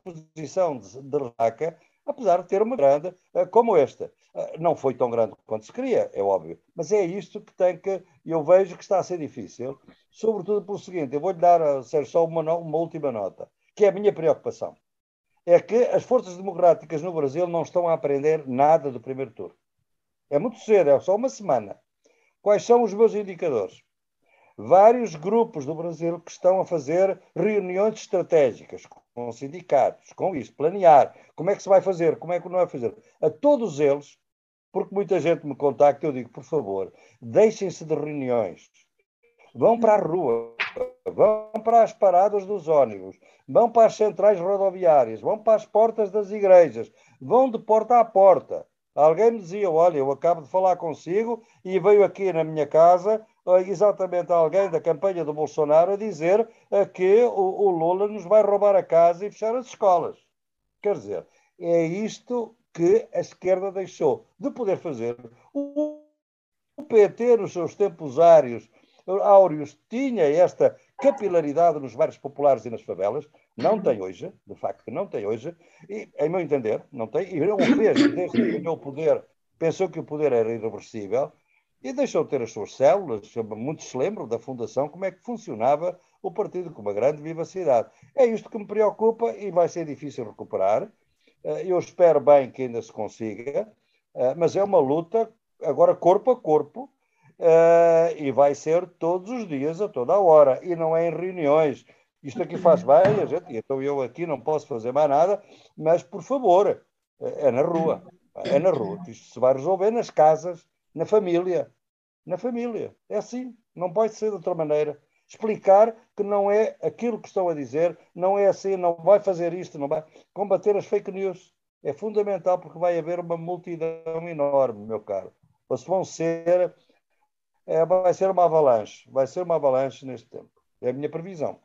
posição de, de ressaca, apesar de ter uma grande eh, como esta. Não foi tão grande quanto se queria, é óbvio, mas é isto que tem que. Eu vejo que está a ser difícil, sobretudo pelo seguinte: eu vou-lhe dar, ser só uma, uma última nota que é a minha preocupação, é que as forças democráticas no Brasil não estão a aprender nada do primeiro turno. É muito cedo, é só uma semana. Quais são os meus indicadores? Vários grupos do Brasil que estão a fazer reuniões estratégicas com sindicatos, com isso, planear como é que se vai fazer, como é que não vai fazer. A todos eles, porque muita gente me contacta, eu digo, por favor, deixem-se de reuniões, vão para a rua, vão para as paradas dos ônibus, vão para as centrais rodoviárias, vão para as portas das igrejas, vão de porta a porta. Alguém me dizia: Olha, eu acabo de falar consigo e veio aqui na minha casa eh, exatamente alguém da campanha do Bolsonaro a dizer eh, que o, Lula nos vai roubar a casa e fechar as escolas. Quer dizer, é isto que a esquerda deixou de poder fazer. O PT, nos seus tempos áureos, áureos tinha esta capilaridade nos bairros populares e nas favelas, não tem hoje, de facto não tem hoje, e, em meu entender, não tem, e não o fez desde que ganhou o poder, pensou que o poder era irreversível, e deixou de ter as suas células, muitos se lembram da fundação, como é que funcionava o partido, com uma grande vivacidade. É isto que me preocupa e vai ser difícil recuperar. Eh, eu espero bem que ainda se consiga, eh, mas é uma luta, agora corpo a corpo, uh, e vai ser todos os dias, a toda a hora, e não é em reuniões. Isto aqui faz bem, a gente, então eu aqui não posso fazer mais nada, mas por favor, é na rua, é na rua. Isto se vai resolver nas casas, na família, na família. É assim, não pode ser de outra maneira. Explicar que não é aquilo que estão a dizer, não é assim, não vai fazer isto, não vai combater as fake news. É fundamental porque vai haver uma multidão enorme, meu caro. Eles vão ser é, vai ser uma avalanche. Vai ser uma avalanche neste tempo. É a minha previsão.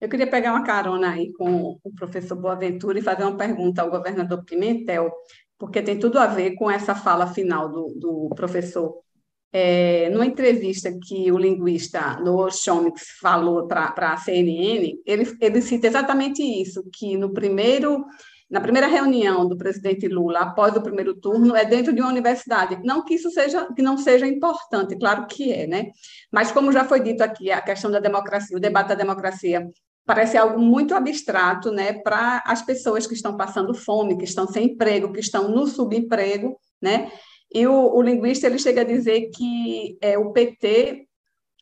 Eu queria pegar uma carona aí com o professor Boaventura e fazer uma pergunta ao governador Pimentel, porque tem tudo a ver com essa fala final do, do professor. É, numa entrevista que o linguista Noah Chomix falou para a CNN, ele, ele cita exatamente isso, que no primeiro na primeira reunião do presidente Lula após o primeiro turno é dentro de uma universidade. Não que isso seja que não seja importante, claro que é, né? Mas como já foi dito aqui, a questão da democracia, o debate da democracia parece algo muito abstrato, né, para as pessoas que estão passando fome, que estão sem emprego, que estão no subemprego, né? E o, o linguista ele chega a dizer que é, o PT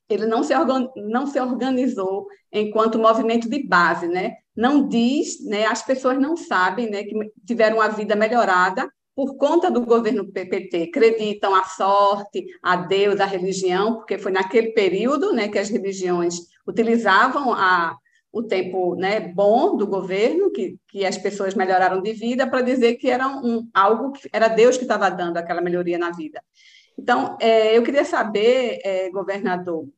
ele não se, organ, não se organizou enquanto movimento de base, né? Não diz, né? As pessoas não sabem, né? Que tiveram a vida melhorada por conta do governo PPT. Acreditam a sorte, a Deus, a religião, porque foi naquele período, né? Que as religiões utilizavam a o tempo né, bom do governo, que, que as pessoas melhoraram de vida, para dizer que era um, algo que era Deus que estava dando aquela melhoria na vida. Então, é, eu queria saber, é, governador,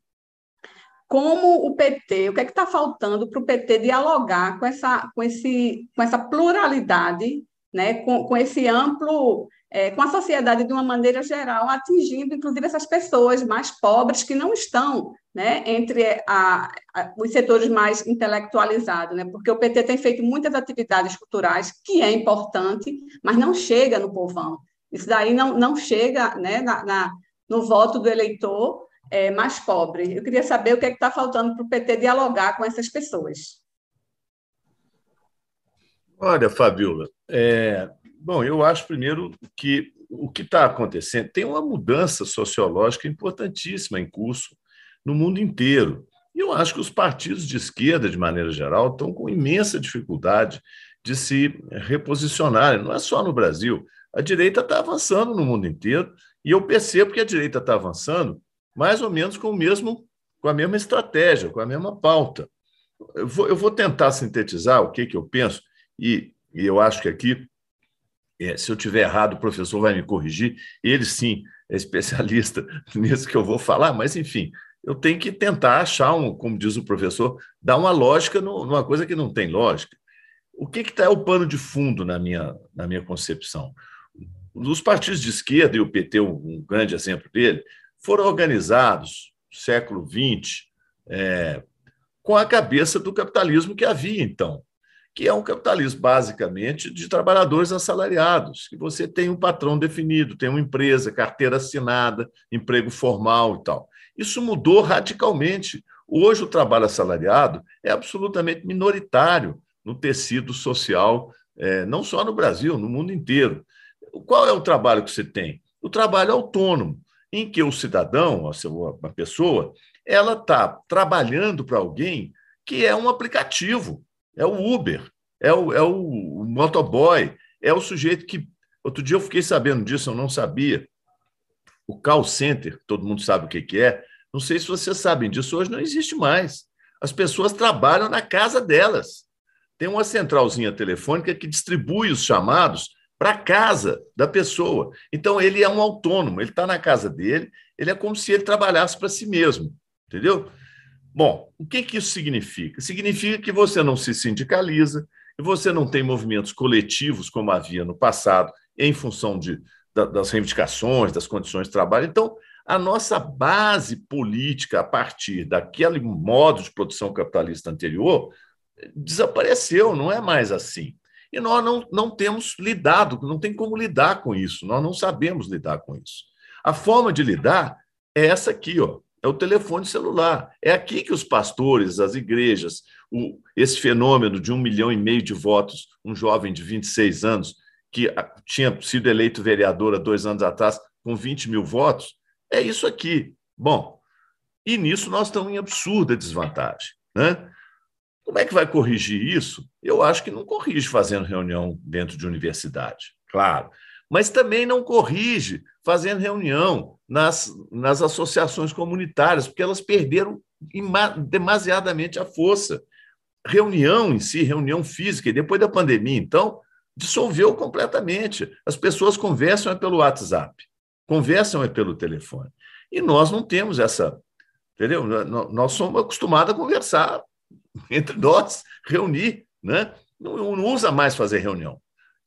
como o PT, o que é que está faltando para o PT dialogar com essa, com esse, com essa pluralidade, né, com, com esse amplo, é, com a sociedade de uma maneira geral, atingindo inclusive essas pessoas mais pobres que não estão né, entre a, a, os setores mais intelectualizados, né, porque o PT tem feito muitas atividades culturais, que é importante, mas não chega no povão. Isso daí não, não chega né, na, na no voto do eleitor é, mais pobre. Eu queria saber o que é está faltando para o PT dialogar com essas pessoas. Olha, Fabiola, é, bom, eu acho primeiro que o que está acontecendo tem uma mudança sociológica importantíssima em curso no mundo inteiro. E eu acho que os partidos de esquerda, de maneira geral, estão com imensa dificuldade de se reposicionarem. Não é só no Brasil. A direita está avançando no mundo inteiro, e eu percebo que a direita está avançando mais ou menos com o mesmo com a mesma estratégia, com a mesma pauta. Eu vou, eu vou tentar sintetizar o que, que eu penso, e, e eu acho que aqui, é, se eu tiver errado, o professor vai me corrigir. Ele sim é especialista nisso que eu vou falar, mas enfim, eu tenho que tentar achar, um, como diz o professor, dar uma lógica numa coisa que não tem lógica. O que está é o pano de fundo na minha, na minha concepção? Os partidos de esquerda, e o PT, um, grande exemplo dele, foram organizados no século XX é, com a cabeça do capitalismo que havia então, que é um capitalismo basicamente de trabalhadores assalariados, que você tem um patrão definido, tem uma empresa, carteira assinada, emprego formal e tal. Isso mudou radicalmente. Hoje, o trabalho assalariado é absolutamente minoritário no tecido social, é, não só no Brasil, no mundo inteiro. Qual é o trabalho que você tem? O trabalho autônomo, em que o cidadão, a pessoa, ela está trabalhando para alguém que é um aplicativo, é o Uber, é o, é o motoboy, é o sujeito que. Outro dia eu fiquei sabendo disso, eu não sabia. O call center, todo mundo sabe o que, que é. Não sei se vocês sabem disso, hoje não existe mais. As pessoas trabalham na casa delas. Tem uma centralzinha telefônica que distribui os chamados para a casa da pessoa. Então, ele é um autônomo, ele está na casa dele, ele é como se ele trabalhasse para si mesmo, entendeu? Bom, o que, que isso significa? Significa que você não se sindicaliza, que você não tem movimentos coletivos como havia no passado, em função de, das reivindicações, das condições de trabalho. Então, a nossa base política a partir daquele modo de produção capitalista anterior desapareceu, não é mais assim. E nós não, não temos lidado, não tem como lidar com isso, nós não sabemos lidar com isso. A forma de lidar é essa aqui, ó, é o telefone celular. É aqui que os pastores, as igrejas, o, esse fenômeno de um milhão e meio de votos, um jovem de 26 anos, que tinha sido eleito vereador há dois anos atrás, com 20 mil votos, é isso aqui. Bom, e nisso nós estamos em absurda desvantagem. Né? Como é que vai corrigir isso? Eu acho que não corrige fazendo reunião dentro de universidade, claro. Mas também não corrige fazendo reunião nas, nas associações comunitárias, porque elas perderam demasiadamente a força. Reunião em si, reunião física, e depois da pandemia, então, dissolveu completamente. As pessoas conversam é pelo WhatsApp conversam é pelo telefone. E nós não temos essa, entendeu? Nós somos acostumados a conversar entre nós, reunir, né? Não, não usa mais fazer reunião.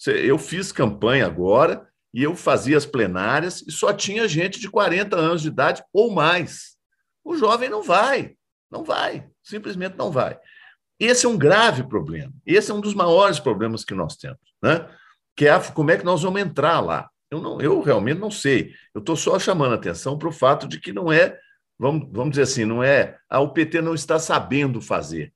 Eu fiz campanha agora e eu fazia as plenárias e só tinha gente de 40 anos de idade ou mais. O jovem não vai, não vai, simplesmente não vai. Esse é um grave problema. Esse é um dos maiores problemas que nós temos, né? Que é como é que nós vamos entrar lá. Eu, não, eu realmente não sei. Eu estou só chamando atenção para o fato de que não é, vamos, vamos dizer assim, não é. A o PT não está sabendo fazer.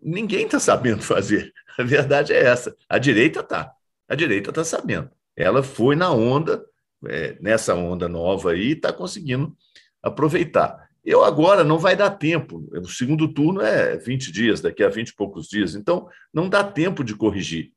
Ninguém está sabendo fazer. A verdade é essa. A direita está. A direita está sabendo. Ela foi na onda, é, nessa onda nova aí, e está conseguindo aproveitar. Eu agora não vai dar tempo. O segundo turno é 20 dias, daqui a 20 e poucos dias. Então, não dá tempo de corrigir.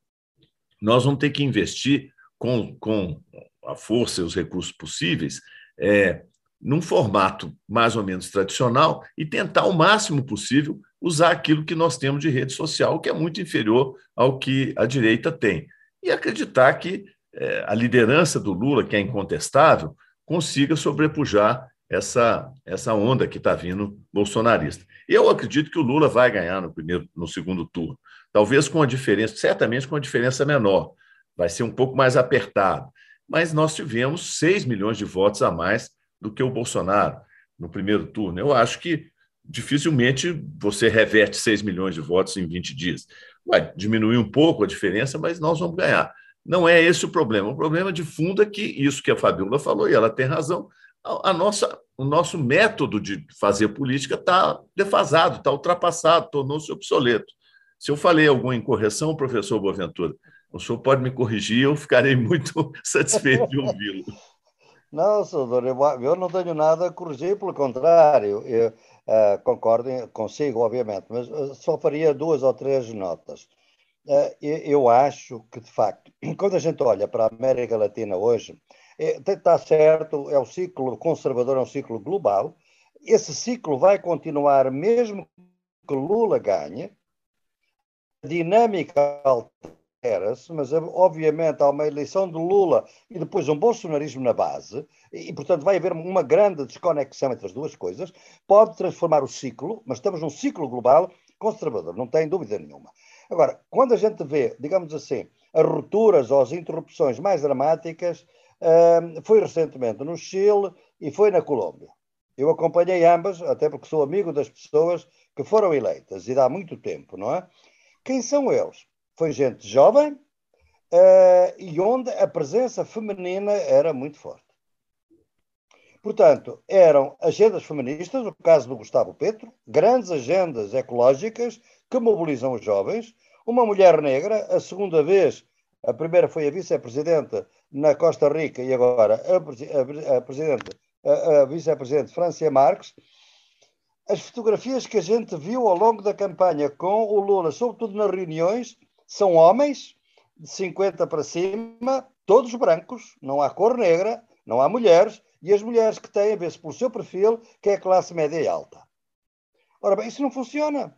Nós vamos ter que investir com, com a força e os recursos possíveis, é, num formato mais ou menos tradicional e tentar o máximo possível usar aquilo que nós temos de rede social, que é muito inferior ao que a direita tem. E acreditar que é, a liderança do Lula, que é incontestável, consiga sobrepujar essa, essa onda que está vindo bolsonarista. Eu acredito que o Lula vai ganhar no primeiro, no segundo turno, talvez com a diferença, certamente com a diferença menor, vai ser um pouco mais apertado mas nós tivemos 6 milhões de votos a mais do que o Bolsonaro no primeiro turno. Eu acho que dificilmente você reverte 6 milhões de votos em 20 dias. Vai diminuir um pouco a diferença, mas nós vamos ganhar. Não é esse o problema. O problema de fundo é que isso que a Fabiola falou, e ela tem razão, a, nossa, o nosso método de fazer política está defasado, está ultrapassado, tornou-se obsoleto. Se eu falei alguma incorreção, professor Boaventura, o senhor pode me corrigir, eu ficarei muito satisfeito de ouvi-lo. Não, senador, eu, eu, não tenho nada a corrigir, pelo contrário, eu uh, concordo consigo, obviamente, mas uh, só faria duas ou três notas. Uh, eu, acho que, de facto, quando a gente olha para a América Latina hoje, está certo, é o ciclo conservador, é um ciclo global, esse ciclo vai continuar mesmo que Lula ganhe, a dinâmica altera acontece, mas obviamente há uma eleição de Lula e depois um bolsonarismo na base, e portanto vai haver uma grande desconexão entre as duas coisas, pode transformar o ciclo, mas estamos num ciclo global conservador, não tem dúvida nenhuma. Agora, quando a gente vê, digamos assim, as rupturas ou as interrupções mais dramáticas, uh, foi recentemente no Chile e foi na Colômbia. Eu acompanhei ambas, até porque sou amigo das pessoas que foram eleitas, e dá muito tempo, não é? Quem são eles? Foi gente jovem uh, e onde a presença feminina era muito forte. Portanto, eram agendas feministas, no caso do Gustavo Petro, grandes agendas ecológicas que mobilizam os jovens, uma mulher negra, a segunda vez, a primeira foi a vice-presidente na Costa Rica e agora a presidente, a, a vice-presidente Francia Marques, as fotografias que a gente viu ao longo da campanha com o Lula, sobretudo nas reuniões, são homens de 50 para cima, todos brancos, não há cor negra, não há mulheres, e as mulheres que têm, vê-se pelo seu perfil, que é classe média e alta. Ora bem, isso não funciona.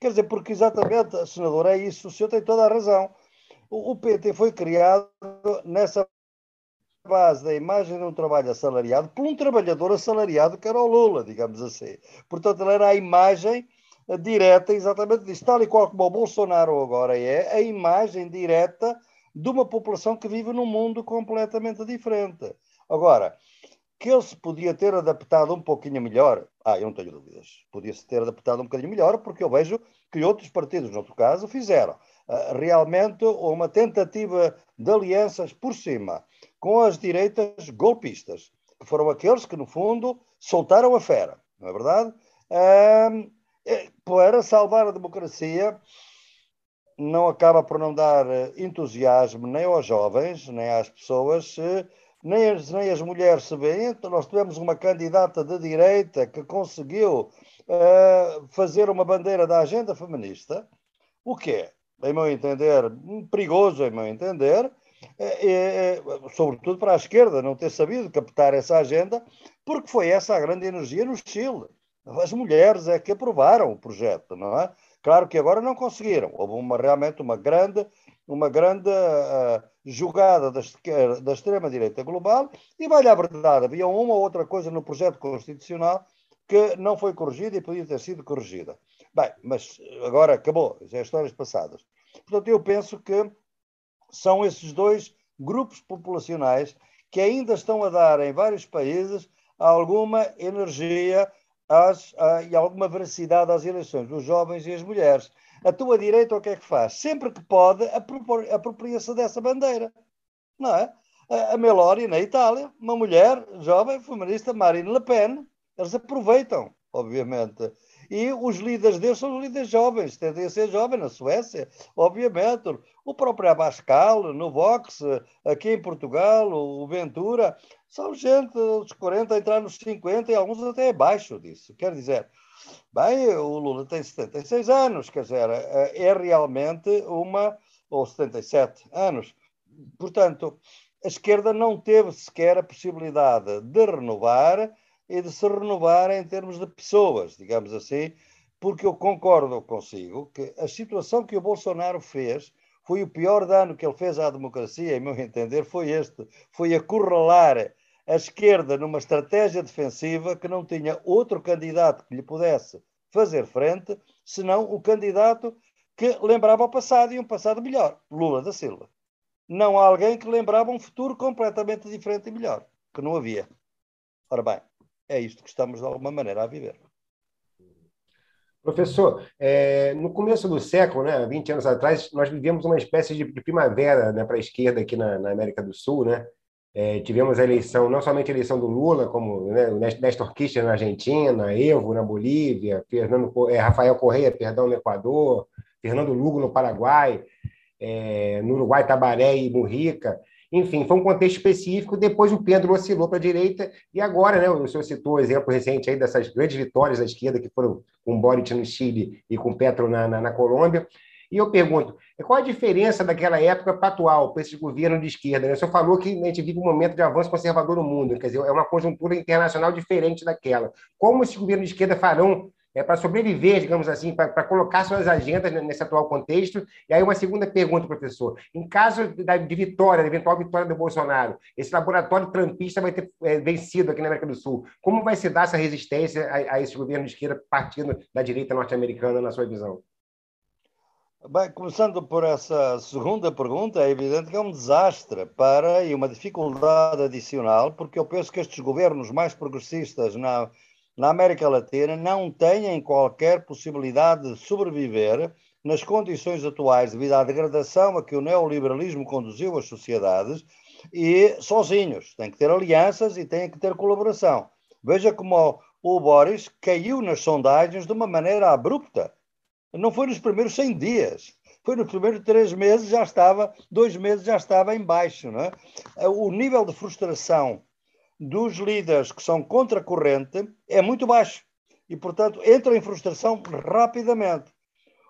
Quer dizer, porque exatamente, senador, é isso, o senhor tem toda a razão. O, o PT foi criado nessa base da imagem de um trabalho assalariado por um trabalhador assalariado que era o Lula, digamos assim. Portanto, ele era a imagem direta exatamente disso, tal e qual como o Bolsonaro agora é, a imagem direta de uma população que vive num mundo completamente diferente. Agora, que ele se podia ter adaptado um pouquinho melhor, ah, eu não tenho dúvidas, podia-se ter adaptado um bocadinho melhor, porque eu vejo que outros partidos, no outro caso, fizeram uh, realmente uma tentativa de alianças por cima com as direitas golpistas, que foram aqueles que, no fundo, soltaram a fera, não é verdade? Um, para salvar a democracia, não acaba por não dar entusiasmo nem aos jovens, nem às pessoas, nem as, nem as mulheres se veem. Então, nós tivemos uma candidata de direita que conseguiu uh, fazer uma bandeira da agenda feminista, o que é, em meu entender, perigoso, em meu entender, é, é, sobretudo para a esquerda, não ter sabido captar essa agenda, porque foi essa a grande energia no Chile. As mulheres é que aprovaram o projeto, não é? Claro que agora não conseguiram. Houve uma, realmente uma grande, uma grande uh, jogada da, da extrema-direita global e, vai à verdade, havia uma ou outra coisa no projeto constitucional que não foi corrigida e podia ter sido corrigida. Bem, mas agora acabou, já é histórias passadas. Portanto, eu penso que são esses dois grupos populacionais que ainda estão a dar em vários países alguma energia às, a, e alguma veracidade às eleições dos jovens e as mulheres. A tua direita o que é que faz? Sempre que pode, apropria-se dessa bandeira. Não é? A, a na Itália, uma mulher jovem, feminista, Marine Le Pen, eles aproveitam, obviamente, e os líderes deles são os líderes jovens, tendem a ser jovens na Suécia, obviamente. O próprio Abascal, no Vox, aqui em Portugal, o Ventura, são gente dos 40 a entrar nos 50 e alguns até abaixo disso. Quer dizer, bem, o Lula tem 76 anos, quer dizer, é realmente uma, ou 77 anos. Portanto, a esquerda não teve sequer a possibilidade de renovar e de se renovar em termos de pessoas, digamos assim, porque eu concordo consigo que a situação que o Bolsonaro fez foi o pior dano que ele fez à democracia, em meu entender, foi este: foi acorralar a esquerda numa estratégia defensiva que não tinha outro candidato que lhe pudesse fazer frente, senão o candidato que lembrava o passado e um passado melhor, Lula da Silva. Não há alguém que lembrava um futuro completamente diferente e melhor, que não havia. Ora bem, é isto que estamos, de alguma maneira, a viver. Professor, é, no começo do século, né, 20 anos atrás, nós vivemos uma espécie de, de primavera né, para a esquerda aqui na, na, América do Sul. Né? É, tivemos a eleição, não somente a eleição do Lula, como né, o Néstor Kirchner na Argentina, Evo na Bolívia, Fernando, é, Rafael Correia, perdão, no Equador, Fernando Lugo no Paraguai, é, no Uruguai, Tabaré e Murrica. Enfim, foi um contexto específico. Depois o Pedro oscilou para a direita e agora, né, o senhor citou o exemplo recente aí dessas grandes vitórias da esquerda que foram com Boric no Chile e com Petro na, na, na Colômbia. E eu pergunto, qual a diferença daquela época para atual, para esse governo de esquerda? Né? O senhor falou que a gente vive um momento de avanço conservador no mundo, quer dizer, é uma conjuntura internacional diferente daquela. Como esse governo de esquerda farão é, para sobreviver, digamos assim, para colocar suas agendas nesse atual contexto? E aí, uma segunda pergunta, professor. Em caso de vitória, de eventual vitória do Bolsonaro, esse laboratório trampista vai ter é, vencido aqui na América do Sul. Como vai se dar essa resistência a, a esse governo de esquerda partindo da direita norte-americana, na sua visão? Bem, começando por essa segunda pergunta, é evidente que é um desastre para e uma dificuldade adicional, porque eu penso que estes governos mais progressistas na na América Latina não têm qualquer possibilidade de sobreviver nas condições atuais, devido à degradação a que o neoliberalismo conduziu as sociedades, e sozinhos. Têm que ter alianças e têm que ter colaboração. Veja como o Boris caiu nas sondagens de uma maneira abrupta. Não foi nos primeiros 100 dias. Foi nos primeiros três meses, já estava, dois meses já estava em baixo. É? O nível de frustração dos líderes que são contra a corrente é muito baixo e, portanto, entram em frustração rapidamente.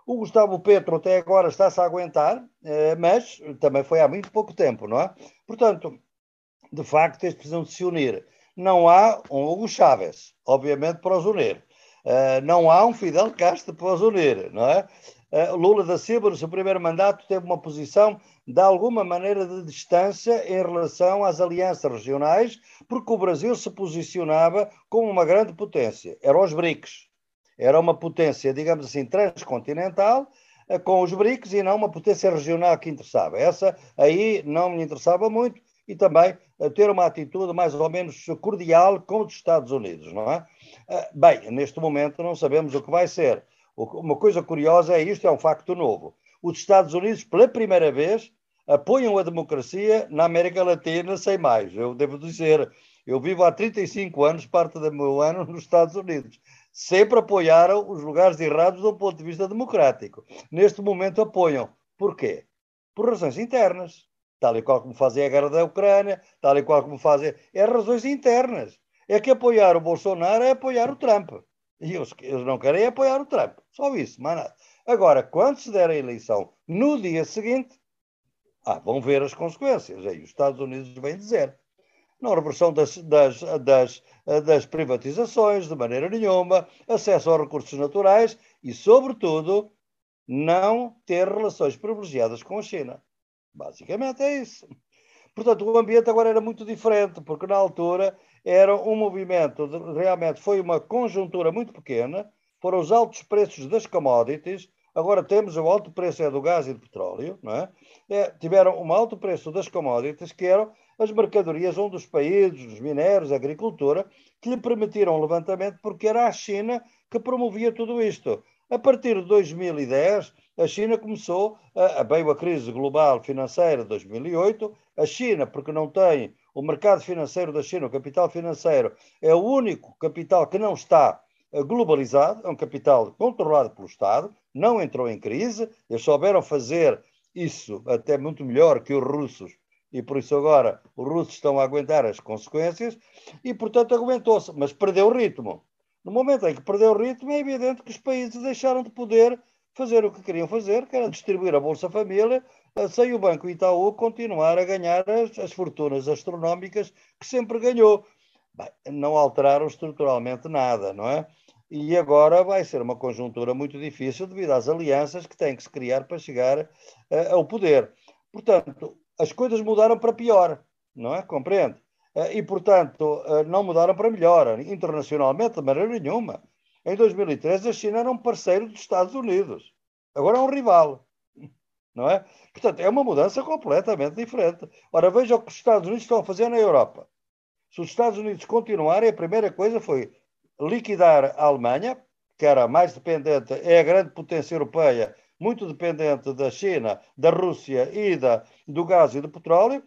O Gustavo Petro até agora está-se a aguentar, eh, mas também foi há muito pouco tempo, não é? Portanto, de facto, eles precisam de se unir. Não há um Hugo Chávez, obviamente, para os unir. Eh, não há um Fidel Castro para os unir, não é? Eh, Lula da Silva, no seu primeiro mandato, teve uma posição de alguma maneira de distância em relação às alianças regionais, porque o Brasil se posicionava como uma grande potência. Eram os BRICS. Era uma potência, digamos assim, transcontinental, eh, com os BRICS e não uma potência regional que interessava. Essa aí não me interessava muito e também eh, ter uma atitude mais ou menos cordial com os Estados Unidos, não é? Bem, neste momento não sabemos o que vai ser. Uma coisa curiosa é isto, é um facto novo. Os Estados Unidos, pela primeira vez, apoiam a democracia na América Latina sem mais. Eu devo dizer, eu vivo há 35 anos, parte do meu ano, nos Estados Unidos. Sempre apoiaram os lugares errados do ponto de vista democrático. Neste momento apoiam. Por quê? Por razões internas. Tal e qual como fazem a guerra da Ucrânia, tal e qual como fazem. É razões internas. É que apoiar o Bolsonaro é apoiar o Trump. E eles, eles não querem apoiar o Trump. Só isso, mais nada. Agora, quando se der a eleição no dia seguinte, ah, vão ver as consequências. Aí os Estados Unidos vêm dizer. Não reversão das, das, das, das privatizações, de maneira nenhuma, acesso aos recursos naturais e, sobretudo, não ter relações privilegiadas com a China. Basicamente é isso. Portanto, o ambiente agora era muito diferente, porque na altura era um movimento, de, realmente foi uma conjuntura muito pequena, foram os altos preços das commodities, agora temos o alto preço é do gás e do petróleo, não é? é tiveram um alto preço das commodities, que eram as mercadorias onde os países, os minérios, a agricultura, que lhe permitiram o levantamento, porque era a China que promovia tudo isto. A partir de 2010, a China começou, a veio a crise global financeira de 2008, a China, porque não tem o mercado financeiro da China, o capital financeiro, é o único capital que não está eh, globalizado, é um capital controlado pelo Estado, não entrou em crise, eles souberam fazer isso até muito melhor que os russos, e por isso agora os russos estão a aguentar as consequências, e portanto aguentou-se, mas perdeu o ritmo. No momento em que perdeu o ritmo, é evidente que os países deixaram de poder fazer o que queriam fazer, que era distribuir a Bolsa Família sem o Banco Itaú continuar a ganhar as, as fortunas astronómicas que sempre ganhou. Bem, não alteraram estruturalmente nada, não é? E agora vai ser uma conjuntura muito difícil devido às alianças que têm que se criar para chegar uh, ao poder. Portanto, as coisas mudaram para pior, não é? Compreende? Uh, e, portanto, uh, não mudaram para melhor, internacionalmente, de maneira nenhuma. Em 2013, a China era um parceiro dos Estados Unidos. Agora é um rival não é? Portanto, é uma mudança completamente diferente. Ora, veja o que os Estados Unidos estão a fazer na Europa. Se os Estados Unidos continuarem, a primeira coisa foi liquidar a Alemanha, que era mais dependente, é a grande potência europeia, muito dependente da China, da Rússia e da, do gás e do petróleo,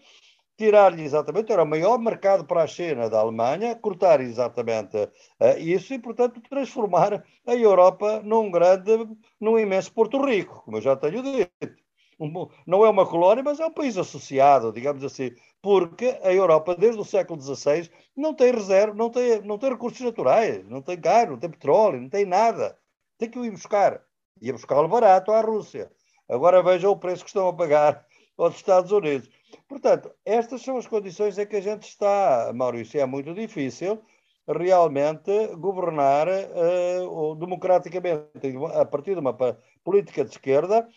tirar-lhe exatamente, era o maior mercado para a China da Alemanha, cortar exatamente uh, isso e, portanto, transformar a Europa num grande, num imenso Porto Rico, como eu já tenho dito um, não é uma colónia, mas é um país associado, digamos assim, porque a Europa, desde o século XVI, não tem reserva, não tem, não tem recursos naturais, não tem gás, não tem petróleo, não tem nada. Tem que ir buscar. Ia buscá-lo barato à Rússia. Agora vejam o preço que estão a pagar aos Estados Unidos. Portanto, estas são as condições em que a gente está, Maurício. É muito difícil realmente governar uh, democraticamente a partir de uma política de esquerda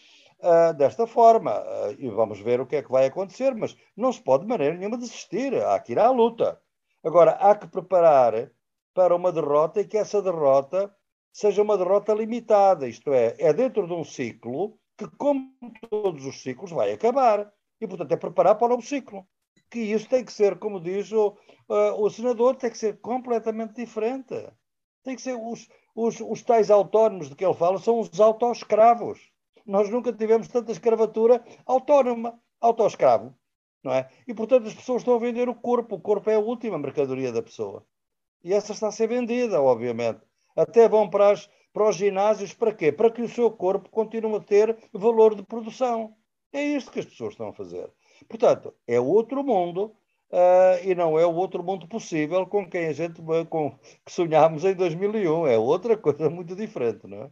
uh, desta forma. Uh, e vamos ver o que é que vai acontecer, mas não se pode de maneira nenhuma desistir. Há que ir à luta. Agora, há que preparar para uma derrota e que essa derrota seja uma derrota limitada, isto é, é dentro de um ciclo que, como todos os ciclos, vai acabar. E, portanto, é preparar para o novo ciclo. Que isso tem que ser, como diz o, uh, o senador, tem que ser completamente diferente. Tem que ser os, os, os tais autónomos de que ele fala, são os autoescravos. Nós nunca tivemos tanta escravatura autónoma, autoescravo. Não é? E, portanto, as pessoas estão a vender o corpo. O corpo é a última mercadoria da pessoa. E essa está a ser vendida, obviamente. Até vão para, as, para os ginásios, para quê? Para que o seu corpo continue a ter valor de produção. É isto que as pessoas estão a fazer. Portanto, é outro mundo uh, e não é o outro mundo possível com quem a gente com, que sonhámos em 2001. É outra coisa muito diferente, não é?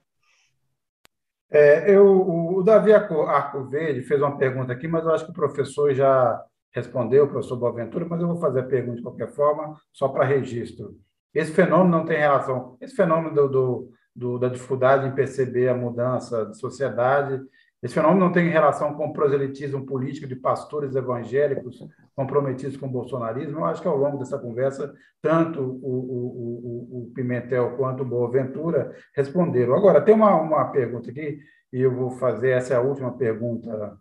É, eu, o Davi Arco Verde fez uma pergunta aqui, mas eu acho que o professor já respondeu, o professor Boaventura, mas eu vou fazer a pergunta de qualquer forma, só para registro. Esse fenômeno não tem relação, esse fenômeno do, do, do, da dificuldade em perceber a mudança de sociedade, esse fenômeno não tem relação com o proselitismo político de pastores evangélicos comprometidos com o bolsonarismo. Eu acho que ao longo dessa conversa, tanto o, o, o, Pimentel quanto o Boaventura responderam. Agora, tem uma, uma pergunta aqui, e eu vou fazer, essa é a última pergunta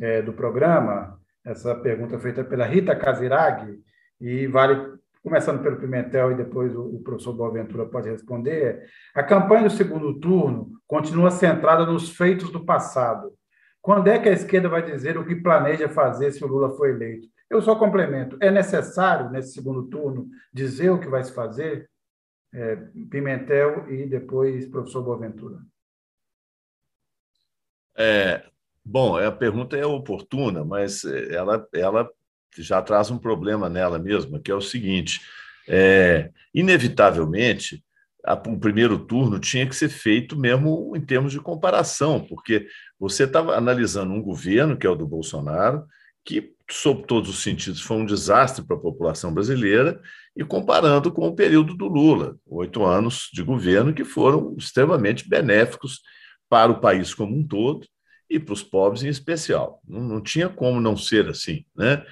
é, do programa, essa pergunta feita pela Rita Casiraghi, e vale, começando pelo Pimentel e depois o, professor Boaventura pode responder. A campanha do segundo turno continua centrada nos feitos do passado. Quando é que a esquerda vai dizer o que planeja fazer se o Lula for eleito? Eu só complemento. É necessário, nesse segundo turno, dizer o que vai se fazer? É, Pimentel e depois professor Boaventura. É, Bom, a pergunta é oportuna, mas eh, ela, ela já traz um problema nela mesma, que é o seguinte: é, inevitavelmente, a, o primeiro turno tinha que ser feito mesmo em termos de comparação, porque você estava analisando um governo, que é o do Bolsonaro, que, sob todos os sentidos, foi um desastre para a população brasileira, e comparando com o período do Lula, oito anos de governo que foram extremamente benéficos para o país como um todo e para os pobres em especial. Não, não, tinha como não ser assim, né?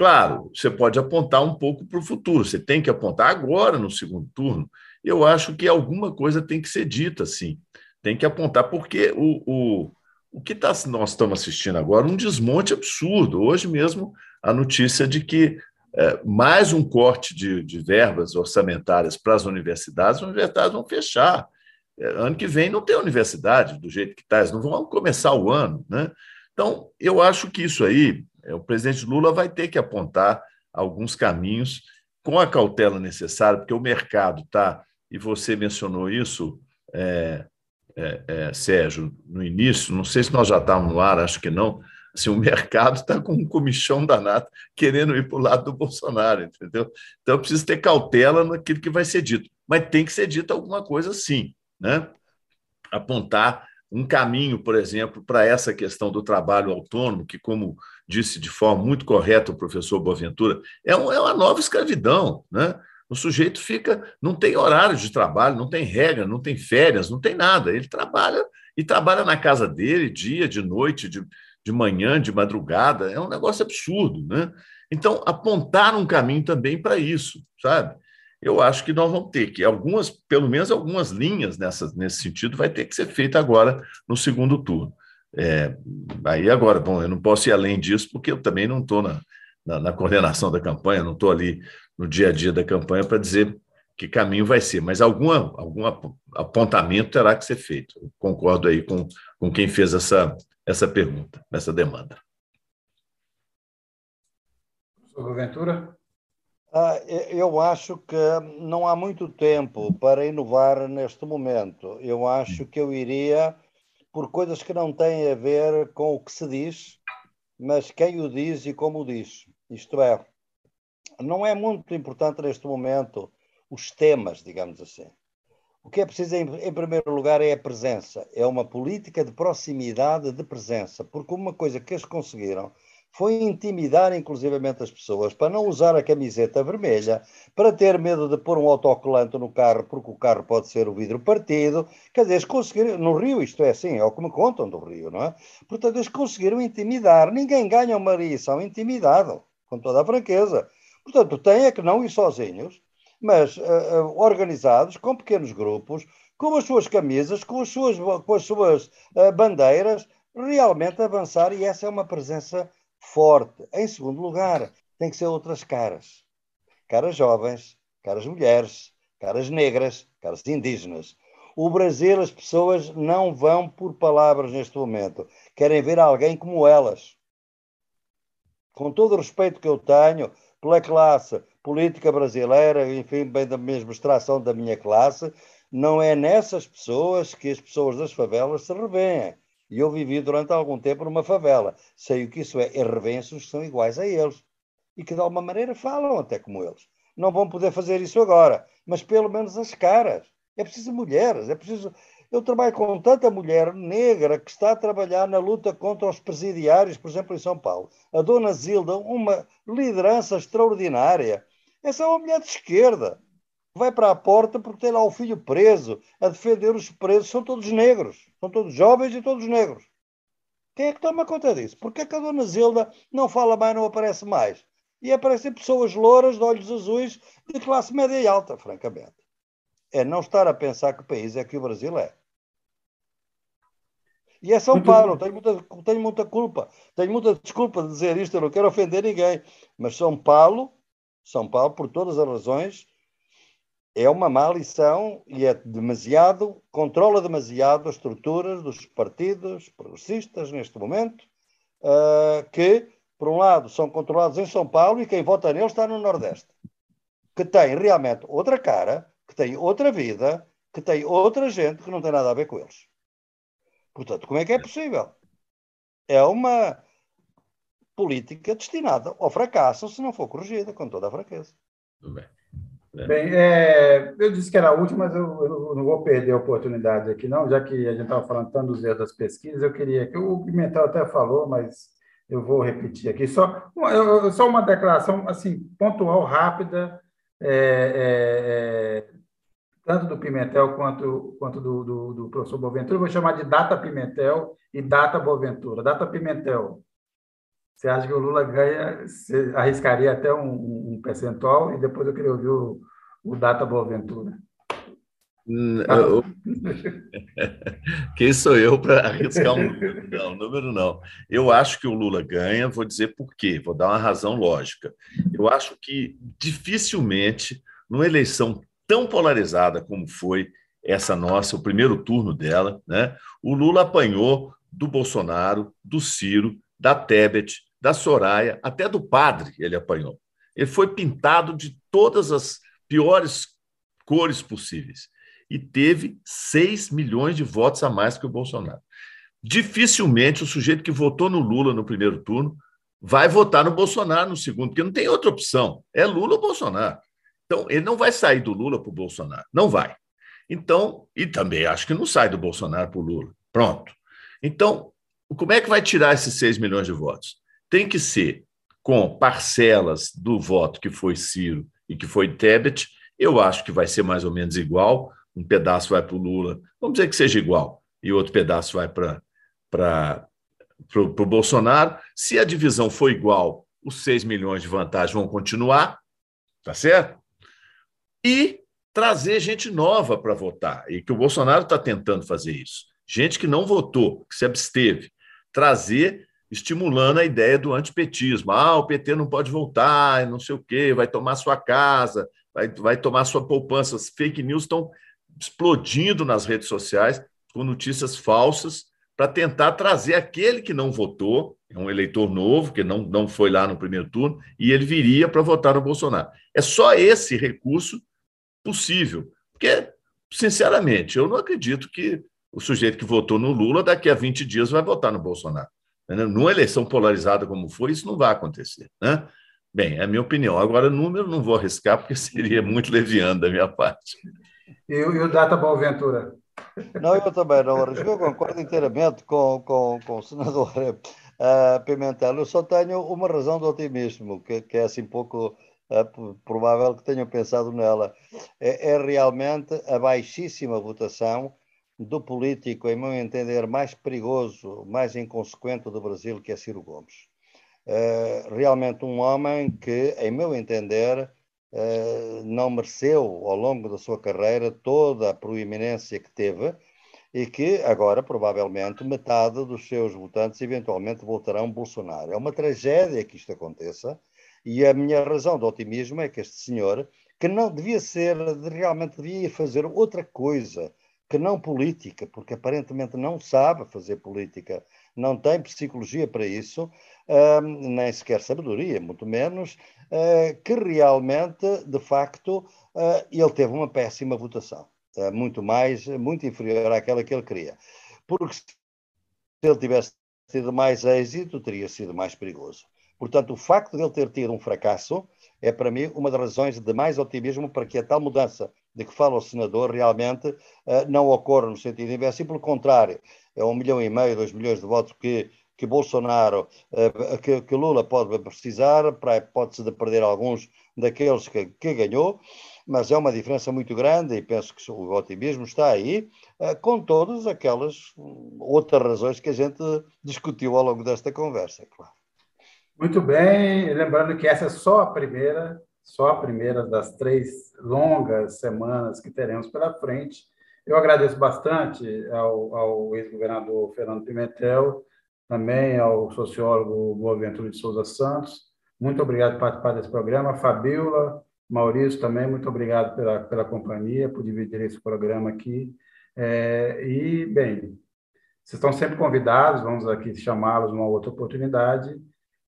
Claro, você pode apontar um pouco para o futuro, você tem que apontar agora no segundo turno. Eu acho que alguma coisa tem que ser dita, sim. Tem que apontar, porque o, o, o que tá, nós estamos assistindo agora um desmonte absurdo. Hoje mesmo, a notícia de que é, mais um corte de, de verbas orçamentárias para as universidades, as universidades vão fechar. É, ano que vem não tem universidade do jeito que está, não vão começar o ano. Né? Então, eu acho que isso aí, o presidente Lula vai ter que apontar alguns caminhos com a cautela necessária, porque o mercado está, e você mencionou isso, é, é, é, Sérgio, no início, não sei se nós já estávamos no ar, acho que não, assim, o mercado está com um comichão danado querendo ir para o lado do Bolsonaro, entendeu? Então, precisa ter cautela naquilo que vai ser dito. Mas tem que ser dito alguma coisa sim né? apontar um caminho, por exemplo, para essa questão do trabalho autônomo, que, como disse de forma muito correta o professor Boaventura, é, um, é uma nova escravidão. Né? O sujeito fica, não tem horário de trabalho, não tem regra, não tem férias, não tem nada. Ele trabalha e trabalha na casa dele, dia, de noite, de, de manhã, de madrugada. É um negócio absurdo. Né? Então, apontar um caminho também para isso, sabe? eu acho que nós vamos ter que algumas, pelo menos algumas linhas nessa, nesse sentido, vai ter que ser feita agora no segundo turno. É, aí agora, bom, eu não posso ir além disso, porque eu também não estou na, na, na, coordenação da campanha, não estou ali no dia a dia da campanha para dizer que caminho vai ser, mas alguma, algum apontamento terá que ser feito. Eu concordo aí com, com quem fez essa, essa pergunta, essa demanda. Professor Ventura? Ah, eu acho que não há muito tempo para inovar neste momento. Eu acho que eu iria por coisas que não têm a ver com o que se diz, mas quem o diz e como o diz. Isto é, não é muito importante neste momento os temas, digamos assim. O que é preciso, em, em primeiro lugar, é a presença. É uma política de proximidade de presença, porque uma coisa que eles conseguiram foi intimidar inclusivamente as pessoas para não usar a camiseta vermelha, para ter medo de pôr um autocolante no carro, porque o carro pode ser o vidro partido. Quer dizer, eles conseguiram, no Rio isto é assim, é o que me contam do Rio, não é? Portanto, eles conseguiram intimidar. Ninguém ganha uma eleição intimidado, com toda a franqueza. Portanto, tem é que não ir sozinhos, mas uh, organizados, com pequenos grupos, com as suas camisas, com as suas, com as suas uh, bandeiras, realmente avançar, e essa é uma presença forte. Em segundo lugar, tem que ser outras caras. Caras jovens, caras mulheres, caras negras, caras indígenas. O Brasil, as pessoas não vão por palavras neste momento. Querem ver alguém como elas. Com todo o respeito que eu tenho pela classe política brasileira, enfim, bem da mesma extração da minha classe, não é nessas pessoas que as pessoas das favelas se revêem. E eu vivi durante algum tempo numa favela. Sei o que isso é. Revenços que são iguais a eles. E que de alguma maneira falam até como eles. Não vão poder fazer isso agora, mas pelo menos as caras. É preciso mulheres, é preciso. Eu trabalho com tanta mulher negra que está a trabalhar na luta contra os presidiários, por exemplo, em São Paulo. A dona Zilda, uma liderança extraordinária. Essa é uma mulher de esquerda vai para a porta porque tem lá o filho preso, a defender os presos, são todos negros, são todos jovens e todos negros. Quem é que toma conta disso? Porque é que a dona Zilda não fala mais, não aparece mais? E aparecem pessoas louras, de olhos azuis, de classe média e alta, francamente. É não estar a pensar que país é que o Brasil é. E é São Paulo, tenho muita, tenho muita culpa, tenho muita desculpa de dizer isto, eu não quero ofender ninguém, mas São Paulo, São Paulo, por todas as razões, é uma má lição e é demasiado, controla demasiado as estruturas dos partidos progressistas neste momento, uh, que, por um lado, são controlados em São Paulo e quem vota neles está no Nordeste, que tem realmente outra cara, que tem outra vida, que tem outra gente que não tem nada a ver com eles. Portanto, como é que é possível? É uma política destinada ao fracasso se não for corrigida, com toda a fraqueza. Tudo bem. É. Bem, é, eu disse que era a última, mas eu, eu, não vou perder a oportunidade aqui, não, já que a gente estava falando tanto dos erros das pesquisas, eu queria que o Pimentel até falou, mas eu vou repetir aqui. Só, só uma declaração assim, pontual, rápida, é, é, é, tanto do Pimentel quanto, quanto do, do, do professor Boaventura. Eu vou chamar de data Pimentel e data Boaventura. Data Pimentel, você acha que o Lula ganha? Você arriscaria até um, um percentual? E depois eu queria ouvir o, o Data Boaventura. Eu... Quem sou eu para arriscar um número? Não, número não. Eu acho que o Lula ganha, vou dizer por quê, vou dar uma razão lógica. Eu acho que dificilmente, numa eleição tão polarizada como foi essa nossa, o primeiro turno dela, né, o Lula apanhou do Bolsonaro, do Ciro, da Tebet, da Soraya, até do padre ele apanhou. Ele foi pintado de todas as piores cores possíveis e teve 6 milhões de votos a mais que o Bolsonaro. Dificilmente o sujeito que votou no Lula no primeiro turno vai votar no Bolsonaro no segundo, porque não tem outra opção. É Lula ou Bolsonaro. Então, ele não vai sair do Lula para o Bolsonaro. Não vai. Então, e também acho que não sai do Bolsonaro para o Lula. Pronto. Então, como é que vai tirar esses 6 milhões de votos? tem que ser com parcelas do voto que foi Ciro e que foi Tebet. Eu acho que vai ser mais ou menos igual. Um pedaço vai para o Lula, vamos dizer que seja igual, e outro pedaço vai para o Bolsonaro. Se a divisão for igual, os 6 milhões de vantagem vão continuar, tá certo? E trazer gente nova para votar, e que o Bolsonaro está tentando fazer isso. Gente que não votou, que se absteve. Trazer estimulando a ideia do antipetismo. Ah, o PT não pode voltar, não sei o quê, vai tomar sua casa, vai, vai tomar sua poupança. As fake news estão explodindo nas redes sociais com notícias falsas para tentar trazer aquele que não votou, é um eleitor novo, que não, não foi lá no primeiro turno, e ele viria para votar no Bolsonaro. É só esse recurso possível. Porque, sinceramente, eu não acredito que o sujeito que votou no Lula daqui a 20 dias vai votar no Bolsonaro. Né? Numa eleição polarizada como foi, isso não vai acontecer. Né? Bem, é a minha opinião. Agora, número não vou arriscar, porque seria muito leviano da minha parte. E, e o Data Boaventura? Não, eu também não arrisco. Eu concordo inteiramente com, com, com o senador. uh, Pimentel. Eu só tenho uma razão de otimismo, que, que é assim pouco uh, provável que tenham pensado nela. É, é, realmente a baixíssima votação do político, em meu entender, mais perigoso, mais inconsequente do Brasil, que é Ciro Gomes. Uh, realmente um homem que, em meu entender, uh, não mereceu, ao longo da sua carreira, toda a proeminência que teve, e que agora, provavelmente, metade dos seus votantes eventualmente votarão Bolsonaro. É uma tragédia que isto aconteça e a minha razão de otimismo é que este senhor, que não devia ser, realmente devia fazer outra coisa que não política, porque aparentemente não sabe fazer política, não tem psicologia para isso, nem sequer sabedoria, muito menos, uh, que realmente, de facto, uh, ele teve uma péssima votação muito mais, muito inferior àquela que ele queria. Porque se ele tivesse tido mais êxito, teria sido mais perigoso. Portanto, o facto de ele ter tido um fracasso é, para mim, uma das razões de mais otimismo para que a tal mudança de que fala o senador realmente uh, não ocorra no sentido inverso, e pelo contrário, é um milhão e meio, dois milhões de votos que, que Bolsonaro, uh, que, que, Lula pode precisar, para a hipótese de perder alguns daqueles que, que ganhou, mas é uma diferença muito grande e penso que o otimismo está aí, eh, com todas aquelas hum, outras razões que a gente discutiu ao longo desta conversa, claro. Muito bem, lembrando que essa é só a primeira, só a primeira das três longas semanas que teremos pela frente. Eu agradeço bastante ao, ao ex-governador Fernando Pimentel, também ao sociólogo Boaventura de Souza Santos. Muito obrigado por participar desse programa. Fabiola, Maurício, também, muito obrigado pela, pela companhia, por dividir esse programa aqui. É, e, bem, vocês estão sempre convidados, vamos aqui chamá-los numa outra oportunidade.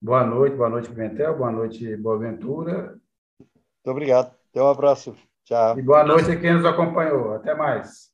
Boa noite, boa noite, Pimentel, boa noite, Boaventura. Muito obrigado. Até um abraço. Tchau. E boa noite a quem nos acompanhou. Até mais.